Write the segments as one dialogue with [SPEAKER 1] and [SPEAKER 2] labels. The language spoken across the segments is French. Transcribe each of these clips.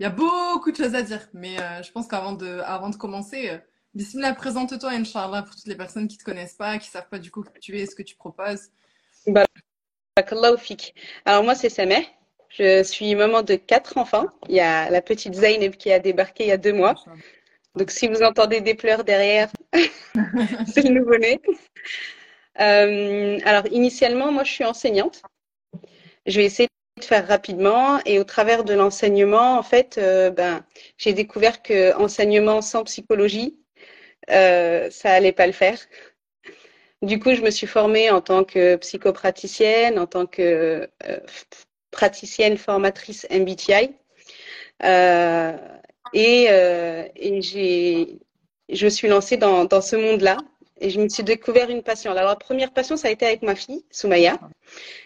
[SPEAKER 1] Il y a beaucoup de choses à dire, mais euh, je pense qu'avant de, avant de commencer, euh, Bismillah, présente-toi, Inch'Allah, pour toutes les personnes qui ne te connaissent pas, qui ne savent pas du coup qui tu es, ce que tu proposes.
[SPEAKER 2] Alors moi, c'est Sameh. Je suis maman de quatre enfants. Il y a la petite Zainab qui a débarqué il y a deux mois. Donc si vous entendez des pleurs derrière, c'est le nouveau-né. Euh, alors initialement, moi, je suis enseignante. Je vais essayer rapidement et au travers de l'enseignement, en fait, euh, ben, j'ai découvert que enseignement sans psychologie, euh, ça allait pas le faire. Du coup, je me suis formée en tant que psychopraticienne, en tant que euh, praticienne formatrice MBTI. Et, et j'ai, je me suis lancée dans, dans ce monde-là et je me suis découvert une passion. Alors, la première passion, ça a été avec ma fille, Soumaya.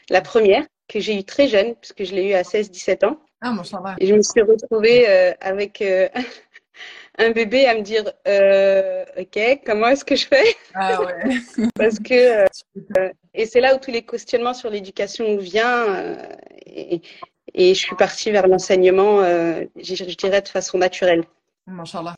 [SPEAKER 2] La première, que j'ai eue très jeune, puisque je l'ai eue à 16-17 ans.
[SPEAKER 1] Ah, mon va.
[SPEAKER 2] Et je me suis retrouvée euh, avec euh, un bébé à me dire euh, ok comment est-ce que je fais?
[SPEAKER 1] Ah ouais.
[SPEAKER 2] parce que et c'est là où tous les questionnements sur l'éducation viennent et, et, je suis partie vers l'enseignement je, je, dirais de façon naturelle
[SPEAKER 1] Machallah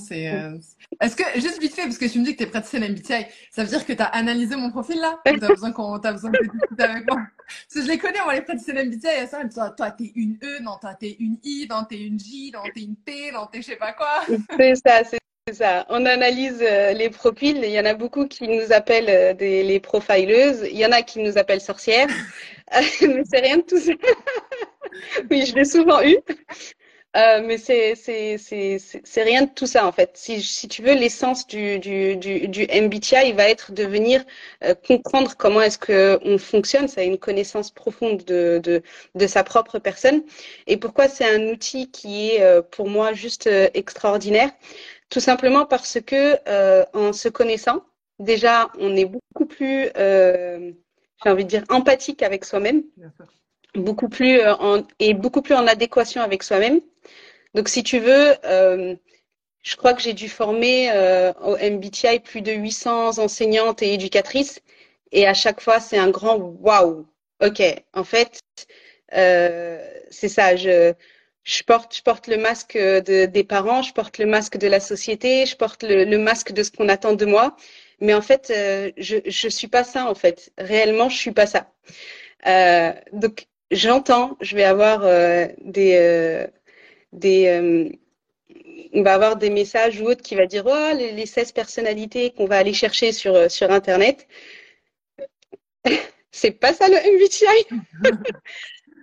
[SPEAKER 1] c'est. Euh... Est-ce que, juste vite fait, parce que tu me dis que tu es praticienne MBTI, ça veut dire que tu as analysé mon profil là? Tu as besoin qu'on as besoin de avec moi? Parce que je les connais, moi, les praticiennes MBTI, ça, toi, toi t'es une E, non, toi, t'es une I, non, t'es une J, non, t'es une P, non, t'es je sais pas quoi.
[SPEAKER 2] C'est ça, c'est ça. On analyse euh, les profils. Il y en a beaucoup qui nous appellent euh, des, les profileuses. Il y en a qui nous appellent sorcières. Mais c'est rien de tout ça. oui, je l'ai souvent eu. Euh, mais c'est rien de tout ça en fait. Si, si tu veux, l'essence du, du, du, du, MBTI va être de venir euh, comprendre comment est-ce que on fonctionne. Ça a une connaissance profonde de, de, de sa propre personne. Et pourquoi c'est un outil qui est euh, pour moi juste extraordinaire? Tout simplement parce que en se connaissant, déjà, on est beaucoup plus, j'ai envie de dire, empathique avec soi-même beaucoup plus en, et beaucoup plus en adéquation avec soi-même. Donc, si tu veux, euh, je crois que j'ai dû former euh, au MBTI plus de 800 enseignantes et éducatrices. Et à chaque fois, c'est un grand waouh. OK, en fait, euh, c'est ça. Je, je, porte, je porte le masque de, des parents, je porte le masque de la société, je porte le, masque de ce qu'on attend de moi. Mais en fait, je ne suis pas ça, en fait. Réellement, je suis pas ça. Donc, j'entends, je vais avoir des, euh, on va avoir des messages ou autres qui va dire oh les, les 16 personnalités qu'on va aller chercher sur euh, sur internet. c'est pas ça le MBTI.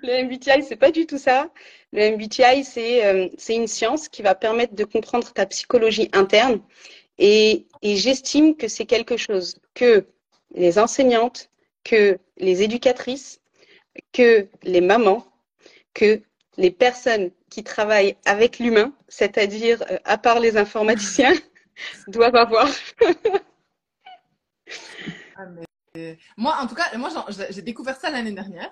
[SPEAKER 2] le MBTI c'est pas du tout ça. Le MBTI c'est euh, c'est une science qui va permettre de comprendre ta psychologie interne et, et j'estime que c'est quelque chose que les enseignantes, que les éducatrices, que les mamans, que les personnes qui travaillent avec l'humain, c'est-à-dire euh, à part les informaticiens, doivent avoir.
[SPEAKER 1] ah, mais... Moi, en tout cas, moi j'ai découvert ça l'année dernière.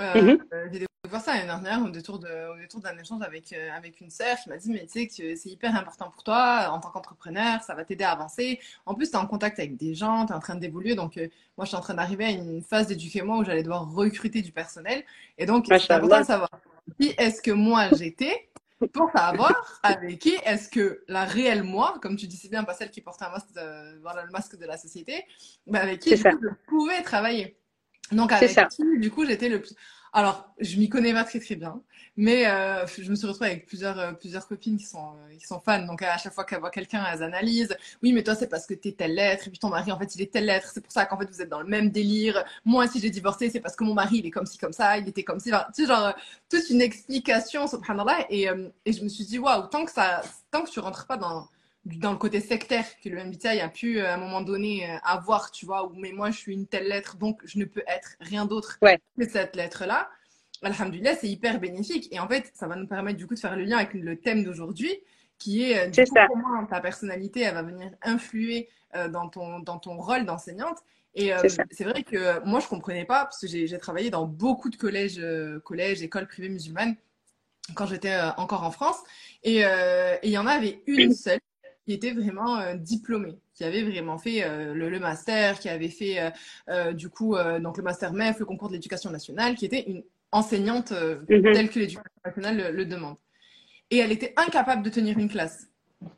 [SPEAKER 1] Euh, mm -hmm. J'ai découvert ça l'année dernière au détour d'un échange avec, euh, avec une sœur qui m'a dit Mais tu sais que c'est hyper important pour toi en tant qu'entrepreneur, ça va t'aider à avancer. En plus, tu es en contact avec des gens, tu es en train d'évoluer. Donc, euh, moi, je suis en train d'arriver à une phase d'éduquement où j'allais devoir recruter du personnel. Et donc, c'est important de savoir qui est-ce que moi j'étais pour savoir avec qui est-ce que la réelle moi, comme tu dis si bien, pas celle qui portait un masque de, voilà, le masque de la société, mais avec qui je pouvais travailler. Donc avec qui, du coup, j'étais le plus. Alors, je m'y connais pas très très bien, mais euh, je me suis retrouvée avec plusieurs, euh, plusieurs copines qui sont, euh, qui sont fans. Donc, à chaque fois qu'elles voient quelqu'un, elles analysent. Oui, mais toi, c'est parce que t'es telle lettre, et puis ton mari, en fait, il est telle lettre. C'est pour ça qu'en fait, vous êtes dans le même délire. Moi, si j'ai divorcé, c'est parce que mon mari, il est comme ci, comme ça, il était comme ci. Enfin, tu sais, genre, toute une explication, subhanallah. Et, et je me suis dit, waouh, tant que ça, tant que tu rentres pas dans dans le côté sectaire que le MBTI a pu à un moment donné avoir, tu vois, où mais moi je suis une telle lettre, donc je ne peux être rien d'autre
[SPEAKER 2] ouais.
[SPEAKER 1] que cette lettre-là. Alhamdulillah, c'est hyper bénéfique. Et en fait, ça va nous permettre du coup de faire le lien avec le thème d'aujourd'hui, qui est, du coup,
[SPEAKER 2] ça.
[SPEAKER 1] comment ta personnalité, elle va venir influer euh, dans, ton, dans ton rôle d'enseignante. Et euh, c'est vrai que moi, je comprenais pas, parce que j'ai travaillé dans beaucoup de collèges, euh, collèges, écoles privées musulmanes, quand j'étais encore en France. Et il y en avait une seule qui était vraiment euh, diplômée, qui avait vraiment fait euh, le, le, master, qui avait fait du coup donc le master MEF, le concours de l'éducation nationale, qui était une enseignante mm-hmm. telle que l'éducation nationale le, demande. Et elle était incapable de tenir une classe.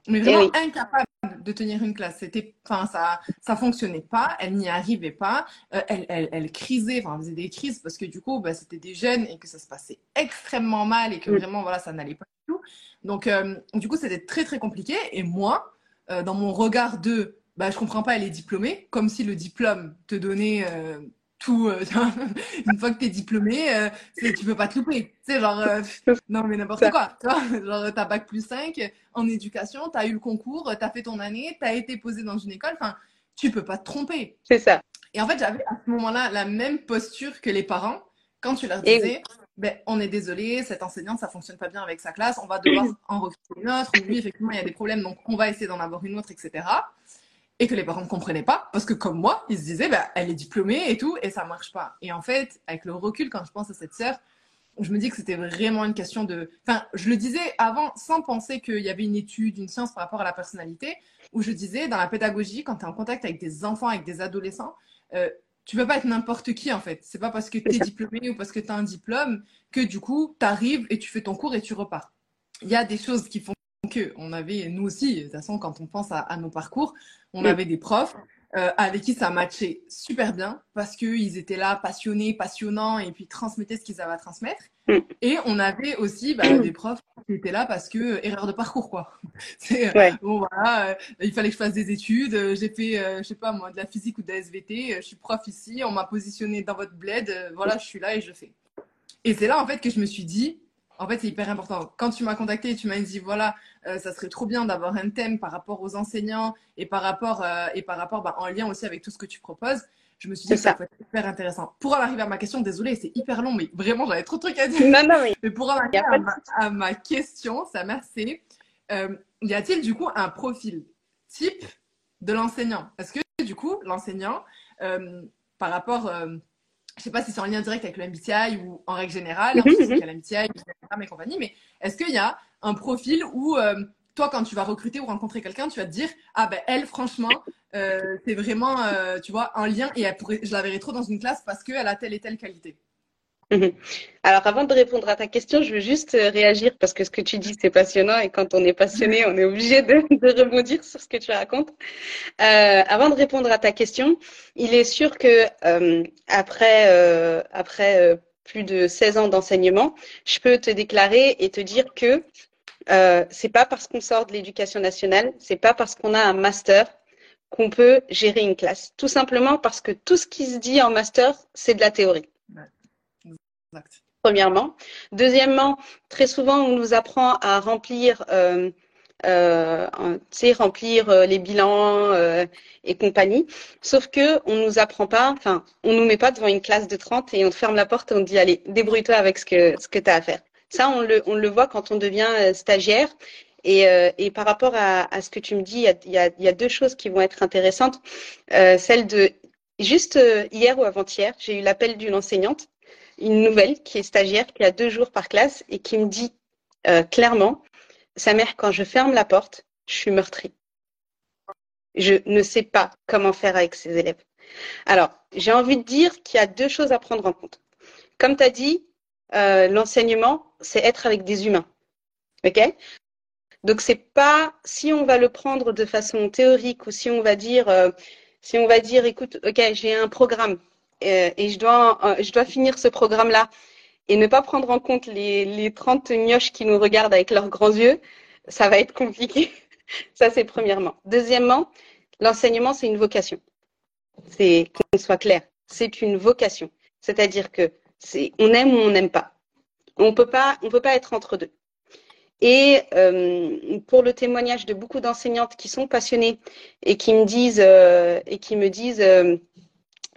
[SPEAKER 1] Mais eh vraiment incapable de tenir une classe. C'était, enfin, ça, ça fonctionnait pas. Elle n'y arrivait pas. elle, elle, elle, crisait, enfin, elle faisait des crises parce que du coup, bah, c'était des jeunes et que ça se passait extrêmement mal et que mm. vraiment, voilà, ça n'allait pas du tout. Donc, du coup, c'était très, très compliqué. Et moi, dans mon regard de bah, je comprends pas, elle est diplômée, comme si le diplôme te donnait euh, tout. Euh, une fois que tu es diplômé, euh, tu peux pas te louper. Tu sais, genre, non, mais n'importe quoi. Genre, t'as bac plus 5 en éducation, tu as eu le concours, tu as fait ton année, tu as été posé dans une école. Enfin, tu peux pas te tromper.
[SPEAKER 2] C'est ça.
[SPEAKER 1] Et en fait, j'avais à ce moment-là la même posture que les parents quand tu leur disais. Ben, on est désolé, cette enseignante, ça fonctionne pas bien avec sa classe, on va devoir en recruter une autre. Oui, effectivement, il y a des problèmes, donc on va essayer d'en avoir une autre, etc et que les parents ne comprenaient pas parce que comme moi, ils se disaient bah, elle est diplômée et tout et ça marche pas. Et en fait, avec le recul quand je pense à cette sœur, je me dis que c'était vraiment une question de enfin, je le disais avant sans penser qu'il y avait une étude, une science par rapport à la personnalité où je disais dans la pédagogie quand tu es en contact avec des enfants, avec des adolescents, euh, tu peux pas être n'importe qui en fait. C'est pas parce que tu es diplômé ou parce que tu as un diplôme que du coup, tu arrives et tu fais ton cours et tu repars. Il y a des choses qui font on avait, nous aussi, de toute façon, quand on pense à nos parcours, on avait des profs euh, avec qui ça matchait super bien parce qu'ils étaient là passionnés, passionnants et puis transmettaient ce qu'ils avaient à transmettre. Et on avait aussi bah, des profs qui étaient là parce que euh, erreur de parcours quoi. C'est euh, bon voilà, il fallait que je fasse des études. J'ai fait, je sais pas moi, de la physique ou de la SVT. Je suis prof ici, on m'a positionné dans votre bled. voilà, je suis là et je fais. Et c'est là en fait que je me suis dit, en fait, c'est hyper important. Quand tu m'as contacté, tu m'as dit voilà, euh, ça serait trop bien d'avoir un thème par rapport aux enseignants et par rapport euh, et par rapport bah, en lien aussi avec tout ce que tu proposes. Je me suis dit que ça, peut être hyper intéressant. Pour en arriver à ma question, désolée, c'est hyper long, mais vraiment, j'avais trop de trucs à dire.
[SPEAKER 2] Non, non, mais,
[SPEAKER 1] mais pour en arriver à ma, question, ça merci. Euh, y a-t-il du coup un profil type de l'enseignant? Est-ce que du coup, l'enseignant, par rapport je sais pas si c'est en lien direct avec le MBTI ou en règle générale, mm -hmm. il y a l'MBTI, et compagnie, mais est-ce qu'il y a un profil où euh, toi, quand tu vas recruter ou rencontrer quelqu'un, tu vas te dire Ah ben elle, franchement, euh, c'est vraiment, euh, tu vois, un lien et elle pourrait, je la verrai trop dans une classe parce qu'elle a telle et telle qualité.
[SPEAKER 2] Alors, avant de répondre à ta question, je veux juste euh, réagir parce que ce que tu dis, c'est passionnant et quand on est passionné, on est obligé de, rebondir sur ce que tu racontes. Euh, avant de répondre à ta question, il est sûr que euh, après, plus de 16 ans d'enseignement, je peux te déclarer et te dire que c'est pas parce qu'on sort de l'éducation nationale, c'est pas parce qu'on a un master qu'on peut gérer une classe. Tout simplement parce que tout ce qui se dit en master, c'est de la théorie. Premièrement. Deuxièmement, très souvent, on nous apprend à remplir, euh, euh, remplir euh, les bilans euh, et compagnie. Sauf que on nous apprend pas, enfin, on nous met pas devant une classe de 30 et on ferme la porte et on dit, allez, débrouille-toi avec ce que, ce que tu as à faire. Ça, on le, on le voit quand on devient euh, stagiaire. Et, euh, et, par rapport à, à, ce que tu me dis, il y a, y, y a, deux choses qui vont être intéressantes. celle de, juste hier ou avant-hier, j'ai eu l'appel d'une enseignante une nouvelle qui est stagiaire, qui a deux jours par classe et qui me dit euh, clairement, sa mère, quand je ferme la porte, je suis meurtrie. Je ne sais pas comment faire avec ses élèves. Alors, j'ai envie de dire qu'il y a deux choses à prendre en compte. Comme tu as dit, euh, l'enseignement, c'est être avec des humains. OK? Donc, c'est pas si on va le prendre de façon théorique ou si on va dire, euh, si on va dire, écoute, OK, j'ai un programme, et je dois, euh, je dois finir ce programme-là et ne pas prendre en compte les, les 30 mioches qui nous regardent avec leurs grands yeux, ça va être compliqué. ça, c'est premièrement. Deuxièmement, l'enseignement, c'est une vocation. C'est qu'on soit clair, c'est une vocation. C'est-à-dire que c'est on aime ou on n'aime pas. On peut pas, on peut pas être entre deux. Et euh, pour le témoignage de beaucoup d'enseignantes qui sont passionnées et qui me disent euh, et qui me disent euh,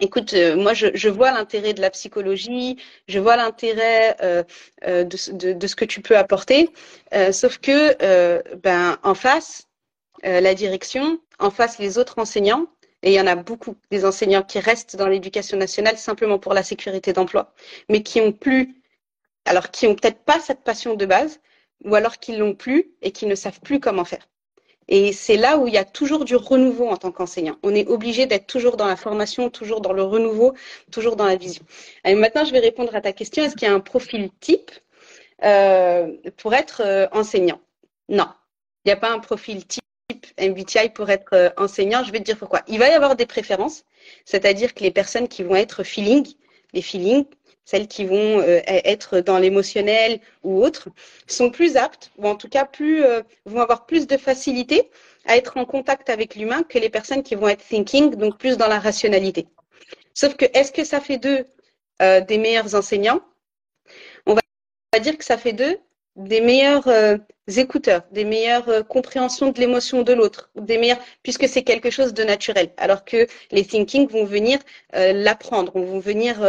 [SPEAKER 2] Écoute, euh, moi, je, vois l'intérêt de la psychologie, je vois l'intérêt euh, euh, de, ce que tu peux apporter, sauf que, ben, en face, la direction, en face, les autres enseignants, et il y en a beaucoup, des enseignants qui restent dans l'éducation nationale simplement pour la sécurité d'emploi, mais qui ont plus, alors qui ont peut-être pas cette passion de base, ou alors qui l'ont plus et qui ne savent plus comment faire. Et c'est là où il y a toujours du renouveau en tant qu'enseignant. On est obligé d'être toujours dans la formation, toujours dans le renouveau, toujours dans la vision. Maintenant, je vais répondre à ta question. Est-ce qu'il y a un profil type euh, pour être euh, enseignant? Non, il n'y a pas un profil type MBTI pour être euh, enseignant. Je vais te dire pourquoi. Il va y avoir des préférences, c'est-à-dire que les personnes qui vont être feeling, les feelings, celles qui vont euh, e-, être dans l'émotionnel ou autre, sont plus aptes, ou en tout cas plus, euh, vont avoir plus de facilité à être en contact avec l'humain que les personnes qui vont être thinking, donc plus dans la rationalité. Sauf que est-ce que ça fait d'eux euh, des meilleurs enseignants? On va dire que ça fait d'eux des meilleurs écouteurs, des meilleures compréhensions de l'émotion de l'autre, des meilleurs, puisque c'est quelque chose de naturel. Alors que les thinking vont venir l'apprendre, vont venir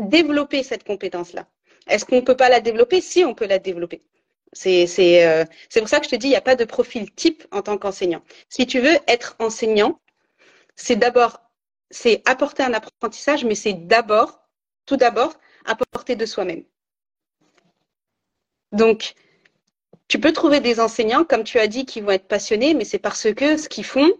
[SPEAKER 2] développer cette compétence-là. Est-ce qu'on ne peut pas la développer? Si, on peut la développer. C'est euh, pour ça que je te dis, il n'y a pas de profil type en tant qu'enseignant. Si tu veux être enseignant, c'est d'abord, c'est apporter un apprentissage, mais c'est d'abord, tout d'abord, apporter de soi-même. Donc, tu peux trouver des enseignants, comme tu as dit, qui vont être passionnés, mais c'est parce que ce qu'ils font,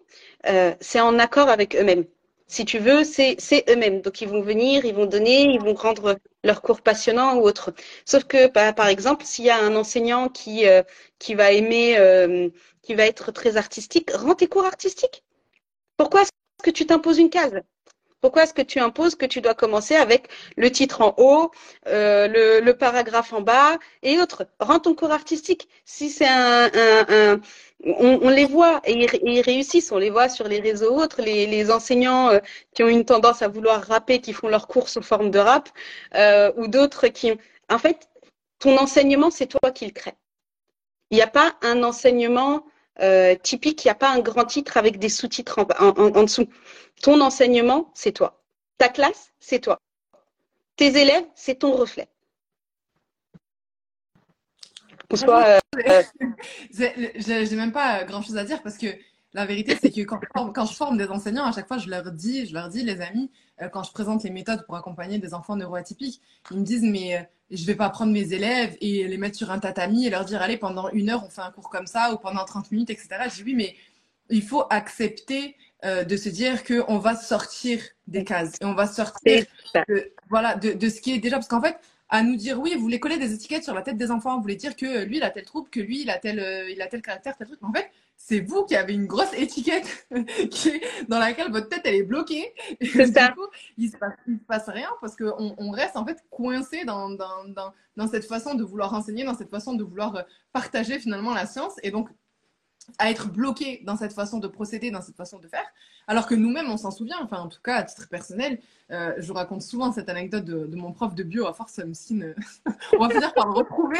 [SPEAKER 2] euh, c'est en accord avec eux-mêmes si tu veux, c'est eux-mêmes. Donc, ils vont venir, ils vont donner, ils vont rendre leur cours passionnant ou autre. Sauf que, par, exemple, s'il y a un enseignant qui, euh, qui va aimer, euh, qui va être très artistique, rends tes cours artistiques. Pourquoi est-ce que tu t'imposes une case? Pourquoi est-ce que tu imposes que tu dois commencer avec le titre en haut, euh, le, paragraphe en bas et autres? Rends ton cours artistique. Si c'est un, on, les voit et ils, réussissent, on les voit sur les réseaux autres, les, enseignants euh, qui ont une tendance à vouloir rapper, qui font leurs cours sous forme de rap, euh, ou d'autres qui... En fait, ton enseignement, c'est toi qui le crée. Il n'y a pas un enseignement euh, typique, il n'y a pas un grand titre avec des sous-titres en, dessous. Ton enseignement, c'est toi. Ta classe, c'est toi. Tes élèves, c'est ton reflet.
[SPEAKER 1] Soit, euh, J'ai même pas grand chose à dire parce que la vérité, c'est que quand, quand, je forme des enseignants, à chaque fois, je leur dis, je leur dis, les amis, euh, quand je présente les méthodes pour accompagner des enfants neuroatypiques, ils me disent, mais euh, je vais pas prendre mes élèves et les mettre sur un tatami et leur dire, allez, pendant une heure, on fait un cours comme ça ou pendant 30 minutes, etc. Je dis, oui, mais il faut accepter euh, de se dire qu'on va sortir des cases et on va sortir de, voilà, de, de, ce qui est déjà. Parce qu'en fait, à nous dire, oui, vous voulez coller des étiquettes sur la tête des enfants, vous voulez dire que lui, il a tel trouble, que lui, il a tel, il a tel caractère, tel truc. en fait, c'est vous qui avez une grosse étiquette qui dans laquelle votre tête elle est bloquée. C'est ça. Du coup, il se passe, se passe rien parce qu'on on reste en fait coincé dans, dans, dans, dans, cette façon de vouloir enseigner, dans cette façon de vouloir euh, partager finalement la science et donc à être bloqué dans cette façon de procéder, dans cette façon de faire, alors que nous-mêmes on s'en souvient. Enfin, en tout cas, à titre personnel, euh, je raconte souvent cette anecdote de, de, mon prof de bio. À force, Msine, on va finir par le retrouver.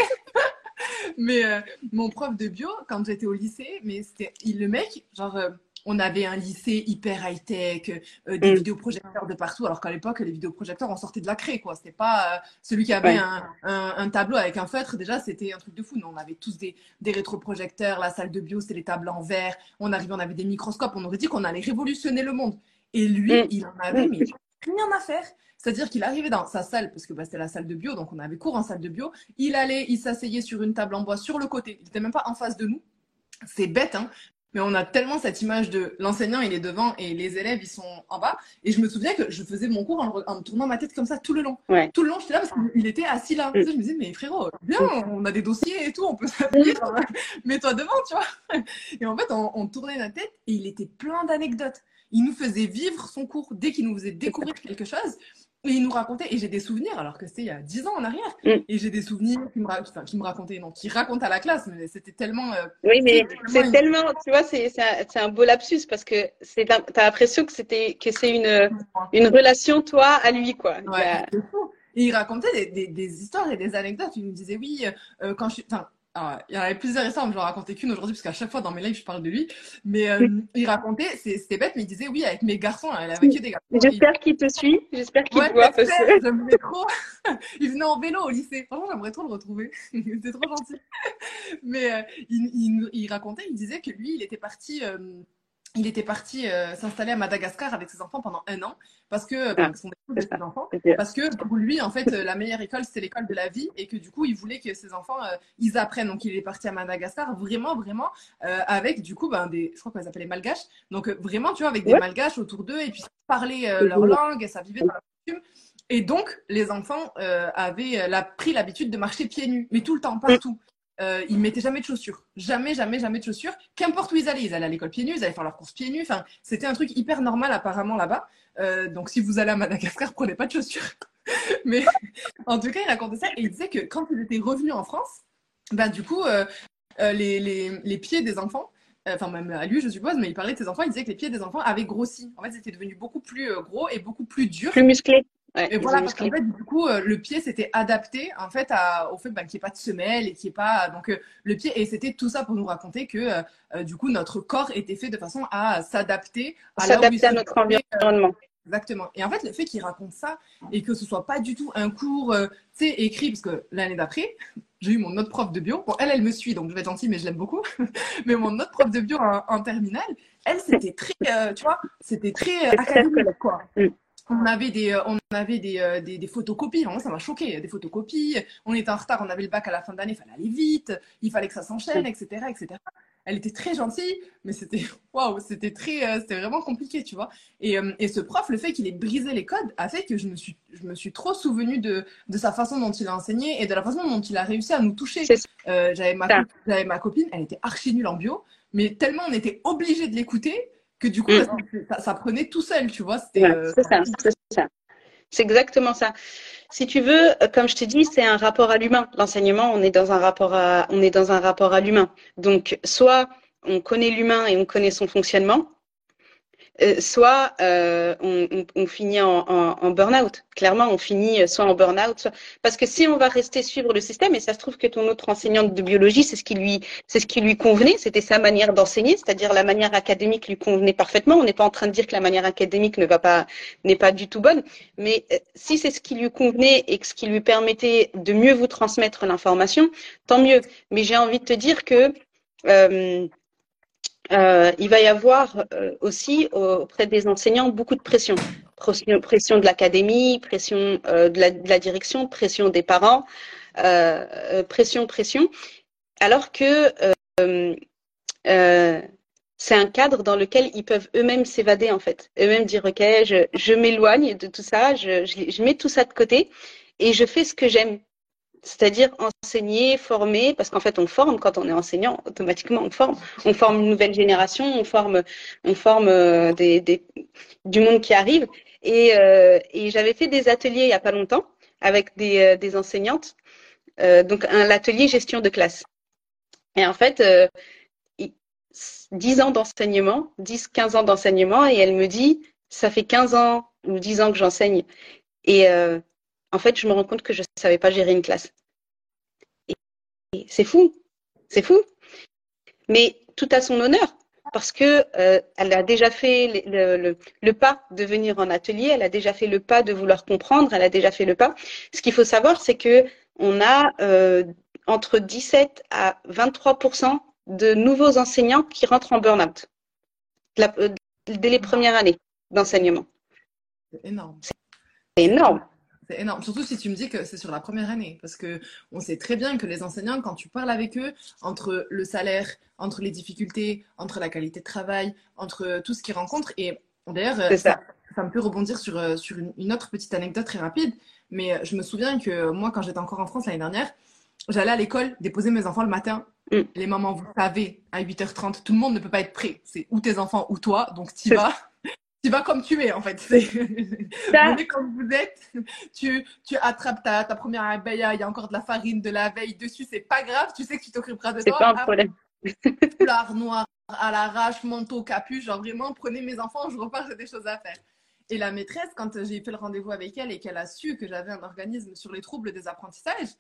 [SPEAKER 1] mais euh, mon prof de bio, quand j'étais au lycée, mais c'était le mec, genre, euh, on avait un lycée hyper high-tech, euh, des mm. vidéoprojecteurs de partout, alors qu'à l'époque, les vidéoprojecteurs, on sortait de la craie, quoi. C'était pas celui qui avait un, un, tableau avec un feutre, déjà, c'était un truc de fou. On avait tous des, des rétroprojecteurs, la salle de bio, c'était les tables en verre, on arrivait, on avait des microscopes, on aurait dit qu'on allait révolutionner le monde. Et lui, mm. il en avait, mais rien à faire. C'est-à-dire qu'il arrivait dans sa salle, parce que bah, c'était la salle de bio, donc on avait cours en salle de bio. Il allait, il s'asseyait sur une table en bois sur le côté. Il n'était même pas en face de nous. C'est bête, hein, mais on a tellement cette image de l'enseignant, il est devant et les élèves, ils sont en bas. Et je me souviens que je faisais mon cours en, me tournant ma tête comme ça tout le long. Tout le long, j'étais là parce qu'il était assis là. Mm. je me disais, mais frérot, bien, on a des dossiers et tout, on peut s'appuyer. Mets-toi devant, tu vois. Et en fait, on, on tournait la tête et il était plein d'anecdotes. Il nous faisait vivre son cours dès qu'il nous faisait découvrir quelque chose. Et il nous racontait, et j'ai des souvenirs, alors que c'était il y a 10 ans en arrière, mm. et j'ai des souvenirs qui me, enfin, qui me racontaient, non, qui racontent à la classe, mais c'était tellement. Euh,
[SPEAKER 2] oui, mais c'est tellement, tu vois, c'est un, un, beau lapsus parce que tu as l'impression que c'était que c'est une, une relation, toi, à lui, quoi.
[SPEAKER 1] Ouais, Et il racontait des, des, des, histoires et des anecdotes. Il nous disait, oui, euh, quand je suis. Ah, il y en avait plusieurs histoires, mais je n'en racontais qu'une aujourd'hui, parce qu'à chaque fois dans mes lives, je parle de lui. Mais euh, il racontait, c'était bête, mais il disait oui, avec mes garçons, elle avait que des garçons.
[SPEAKER 2] J'espère qu'il te suit, j'espère qu'il te voit.
[SPEAKER 1] J'aimais trop. il venait en vélo au lycée. Franchement, j'aimerais trop le retrouver. C'était trop gentil. Mais euh, il, il, il, racontait, il disait que lui, il était parti. Euh, il était parti euh, s'installer à Madagascar avec ses enfants pendant un an parce que ah, enfants parce que pour lui en fait euh, la meilleure école c'était l'école de la vie et que du coup il voulait que ses enfants euh, ils apprennent. Donc il est parti à Madagascar vraiment vraiment avec du coup ben, des je crois qu'on les appelait malgaches. Donc vraiment tu vois avec des malgaches autour d'eux et puis parler leur langue et ça vivait dans la costume et donc les enfants avaient la, pris l'habitude de marcher pieds nus mais tout le temps partout euh, ils mettaient jamais de chaussures. Jamais, jamais, jamais de chaussures. Qu'importe où ils allaient, ils allaient à l'école pieds nus, ils allaient faire leurs courses pieds nus. Enfin, c'était un truc hyper normal apparemment là-bas. Euh, donc si vous allez à Madagascar, prenez pas de chaussures. Mais en tout cas, il racontait ça et il disait que quand ils étaient revenus en France, ben du coup, euh, les, les, les, pieds des enfants, enfin même à lui je suppose, mais il parlait de ses enfants, il disait que les pieds des enfants avaient grossi. En fait, ils étaient devenus beaucoup plus gros et beaucoup plus durs.
[SPEAKER 2] Plus musclés
[SPEAKER 1] et voilà, parce qu'en fait, du coup, euh, le pied s'était adapté en fait à, au fait bah, qu'il n'y ait pas de semelle et qu'il n'y ait pas. Donc, euh, le pied, et c'était tout ça pour nous raconter que euh, du coup, notre corps était fait de façon à s'adapter
[SPEAKER 2] à, s'adapter à notre environnement.
[SPEAKER 1] Exactement. Et en fait, le fait qu'il raconte ça et que ce soit pas du tout un cours, tu sais, écrit, parce que l'année d'après, j'ai eu mon autre prof de bio. Bon, elle, elle me suit, donc je vais être gentille, mais je l'aime beaucoup. mais mon autre prof de bio en, en terminale, elle, c'était très, tu vois, c'était très académique, quoi. On avait des, euh, on avait des, euh, des, des photocopies. Vraiment, ça m'a choqué. Des photocopies. On était en retard. On avait le bac à la fin d'année. Il fallait aller vite. Il fallait que ça s'enchaîne, etc., etc. Elle était très gentille, mais c'était waouh, c'était très, euh, c'était vraiment compliqué, tu vois. Et, et, ce prof, le fait qu'il ait brisé les codes, a fait que je me suis, je me suis trop souvenue de, de sa façon dont il a enseigné et de la façon dont il a réussi à nous toucher. j'avais ma, j'avais ma copine, elle était archi nulle en bio, mais tellement on était obligé de l'écouter que du coup, mm. ça, prenait tout seul, tu vois.
[SPEAKER 2] Euh, c'est ça, c'est ça. C'est exactement ça. Si tu veux, comme je t'ai dit, c'est un rapport à l'humain. L'enseignement, on est dans un rapport à, on est dans un rapport à l'humain. Donc, soit on connaît l'humain et on connaît son fonctionnement, euh, soit euh, on, finit en, burn-out. Clairement, on finit soit en burn-out, parce que si on va rester suivre le système, et ça se trouve que ton autre enseignante de biologie, c'est ce qui lui, c'est ce qui lui convenait, c'était sa manière d'enseigner, c'est-à-dire la manière académique lui convenait parfaitement. On n'est pas en train de dire que la manière académique ne va pas, n'est pas du tout bonne, mais euh, si c'est ce qui lui convenait et que ce qui lui permettait de mieux vous transmettre l'information, tant mieux. Mais j'ai envie de te dire que il va y avoir euh, aussi auprès des enseignants beaucoup de pression. Pression, de l'académie, pression euh, de, la, direction, pression des parents, pression, pression. Alors que c'est un cadre dans lequel ils peuvent eux-mêmes s'évader en fait. Eux-mêmes dire ok, je, m'éloigne de tout ça, je mets tout ça de côté et je fais ce que j'aime c'est-à-dire enseigner, former, parce qu'en fait on forme quand on est enseignant, automatiquement on forme, on forme une nouvelle génération, on forme, on forme euh, du monde qui arrive. Et, euh, et j'avais fait des ateliers il y a pas longtemps avec des, euh, enseignantes, euh, donc un atelier gestion de classe. Et en fait, 10 ans d'enseignement, 10, 15 ans d'enseignement, et elle me dit, ça fait 15 ans ou 10 ans que j'enseigne. En fait, je me rends compte que je ne savais pas gérer une classe. Et c'est fou, c'est fou. Mais tout à son honneur, parce que euh, elle a déjà fait le, le, pas de venir en atelier, elle a déjà fait le pas de vouloir comprendre, elle a déjà fait le pas. Ce qu'il faut savoir, c'est que on a euh, entre 17 à 23% de nouveaux enseignants qui rentrent en burn-out euh, dès les premières années d'enseignement.
[SPEAKER 1] C'est énorme.
[SPEAKER 2] C'est énorme.
[SPEAKER 1] C'est énorme. Surtout si tu me dis que c'est sur la première année. Parce que on sait très bien que les enseignants, quand tu parles avec eux, entre le salaire, entre les difficultés, entre la qualité de travail, entre tout ce qu'ils rencontrent, et d'ailleurs, ça. ça. me peut rebondir sur, euh, sur une, autre petite anecdote très rapide. Mais euh, je me souviens que moi, quand j'étais encore en France l'année dernière, j'allais à l'école déposer mes enfants le matin. Mm. Les mamans, vous savez, à 8h30, tout le monde ne peut pas être prêt. C'est ou tes enfants ou toi, donc tu vas tu vas comme tu es en fait. Venez comme vous êtes. Tu, tu attrapes ta, ta première abeille, il y a encore de la farine de la veille dessus, c'est pas grave, tu sais que tu t'occuperas de toi.
[SPEAKER 2] C'est pas un problème.
[SPEAKER 1] Foulard noir à l'arrache, manteau, capuche, genre vraiment, prenez mes enfants, je repars, j'ai des choses à faire. Et la maîtresse, quand j'ai fait le rendez-vous avec elle et qu'elle a su que j'avais un organisme sur les troubles des apprentissages,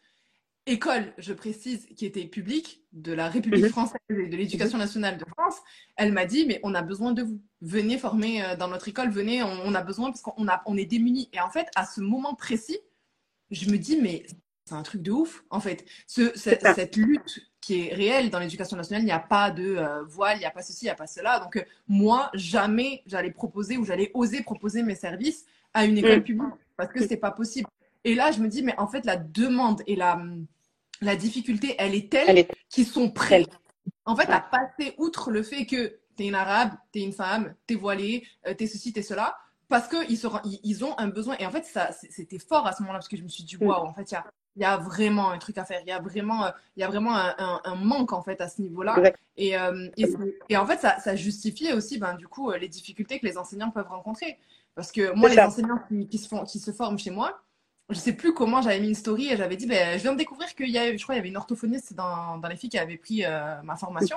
[SPEAKER 1] école, je précise, qui était publique de la République mhm. française et de l'éducation nationale de France, elle m'a dit, mais on a besoin de vous. Venez former euh, dans notre école, venez, on, a besoin parce qu'on on est démunis. Et en fait, à ce moment précis, je me dis, mais c'est un truc de ouf, en fait. Ce, cette, lutte qui est réel. Dans l'éducation nationale, il n'y a pas de euh, voile, il n'y a pas ceci, il n'y a pas cela. Donc, euh, moi, jamais j'allais proposer ou j'allais oser proposer mes services à une école mm. publique parce que c'est pas possible. Et là, je me dis, mais en fait, la demande et la, la difficulté, elle est telle qu'ils sont prêts. En fait, à passer outre le fait que tu es une arabe, tu es une femme, tu es voilée, euh, tu es ceci, tu es cela, parce qu'ils ils ont un besoin. Et en fait, ça, c'était fort à ce moment-là, parce que je me suis dit, mm. waouh, en fait, il y a, y a, vraiment un truc à faire. Il y a vraiment, euh, y a vraiment un, un, manque, en fait, à ce niveau-là. Et, euh, et, en fait, ça, ça justifiait aussi, ben, du coup, les difficultés que les enseignants peuvent rencontrer. Parce que moi, les enseignants qui, qui, se font, qui se forment chez moi, je sais plus comment j'avais mis une story et j'avais dit, ben, je viens de découvrir qu'il y a, je crois, il y avait une orthophoniste dans, dans les filles qui avaient pris ma formation.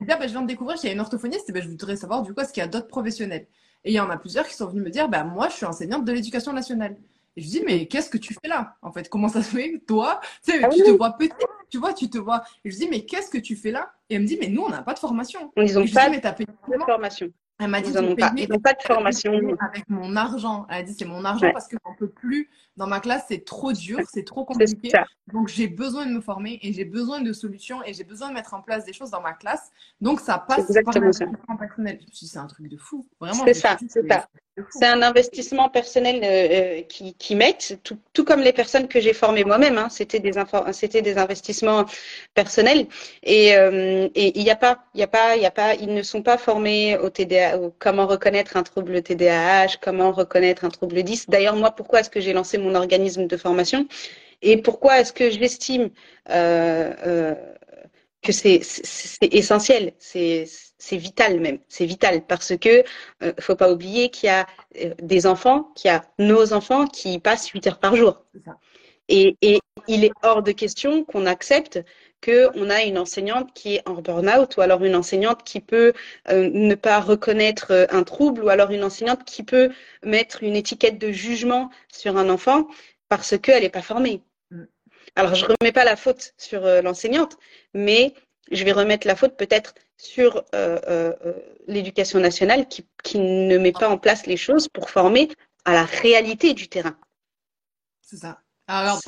[SPEAKER 1] Et là, ben, je viens de découvrir qu'il y a une orthophoniste et ben, je voudrais savoir du coup, est-ce qu'il y a d'autres professionnels? Et il y en a plusieurs qui sont venus me dire, ben, moi, je suis enseignante de l'éducation nationale. Et je dis, mais qu'est-ce que tu fais là En fait, comment ça se fait? Toi, tu, sais, ah tu te vois petit, tu vois, tu te vois. Et je dis, mais qu'est-ce que tu fais là? Et elle me dit, mais nous, on n'a pas de formation.
[SPEAKER 2] Ils n'ont pas de formation.
[SPEAKER 1] Elle m'a dit,
[SPEAKER 2] ils n'ont pas, pas, de formation.
[SPEAKER 1] Avec mon argent. Elle a dit, c'est mon argent parce que j'en peux plus. Dans ma classe, c'est trop dur, c'est trop compliqué. Donc, j'ai besoin de me former et j'ai besoin de solutions et j'ai besoin de mettre en place des choses dans ma classe. Donc, ça passe par l'investissement personnel. Je me suis dit, c'est un truc de fou. Vraiment.
[SPEAKER 2] C'est ça, c'est ça. C'est un investissement personnel euh, euh, qui, qui mettent, tout, tout, comme les personnes que j'ai formées moi-même. Hein, c'était des c'était des investissements personnels. Et euh, il n'y a pas, il y a pas, il y a pas, ils ne sont pas formés au TDA, au comment reconnaître un trouble TDAH, comment reconnaître un trouble 10. D'ailleurs, moi, pourquoi est-ce que j'ai lancé mon organisme de formation. Et pourquoi est-ce que j'estime euh, euh, que c'est essentiel, c'est vital même, c'est vital. Parce que euh, faut pas oublier qu'il y a euh, des enfants, qu'il y a nos enfants qui passent 8 heures par jour. Et, et, il est hors de question qu'on accepte qu'on a une enseignante qui est en burn-out ou alors une enseignante qui peut euh, ne pas reconnaître euh, un trouble ou alors une enseignante qui peut mettre une étiquette de jugement sur un enfant parce qu'elle n'est pas formée. Mm. Alors, je ne remets pas la faute sur euh, l'enseignante, mais je vais remettre la faute peut-être sur l'éducation nationale qui, qui ne met pas en place les choses pour former à la réalité du terrain.
[SPEAKER 1] C'est ça. Alors,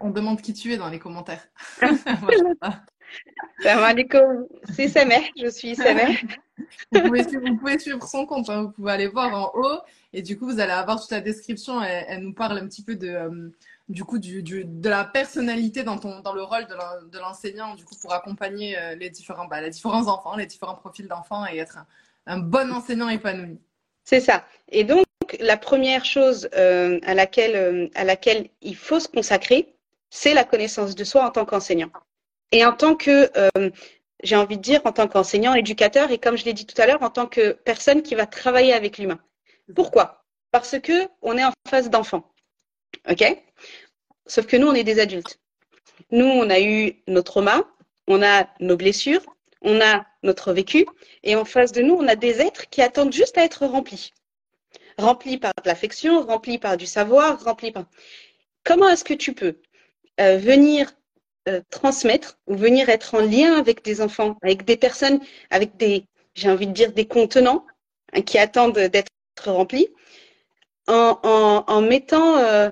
[SPEAKER 1] on, demande qui tu es dans les commentaires.
[SPEAKER 2] c'est Samer, je suis Samer.
[SPEAKER 1] vous, pouvez suivre, son compte, hein. vous pouvez aller voir en haut et du coup vous allez avoir toute la description. Elle, nous parle un petit peu de, euh, du coup du, de la personnalité dans, ton, dans le rôle de l'enseignant du coup pour accompagner euh, les différents, bah, les différents enfants, les différents profils d'enfants et être un bon enseignant épanoui.
[SPEAKER 2] C'est ça. Et donc la première chose euh, à, laquelle, euh, à laquelle il faut se consacrer, c'est la connaissance de soi en tant qu'enseignant. Et en tant que, euh, j'ai envie de dire, en tant qu'enseignant, éducateur, et comme je l'ai dit tout à l'heure, en tant que personne qui va travailler avec l'humain. Pourquoi? Parce que on est en face d'enfants. OK? Sauf que nous, on est des adultes. Nous, on a eu nos traumas, on a nos blessures, on a notre vécu, et en face de nous, on a des êtres qui attendent juste à être remplis rempli par de l'affection, rempli par du savoir, rempli par... Comment est-ce que tu peux euh, venir euh, transmettre ou venir être en lien avec des enfants, avec des personnes, avec des, j'ai envie de dire, des contenants hein, qui attendent d'être remplis, en, mettant, euh,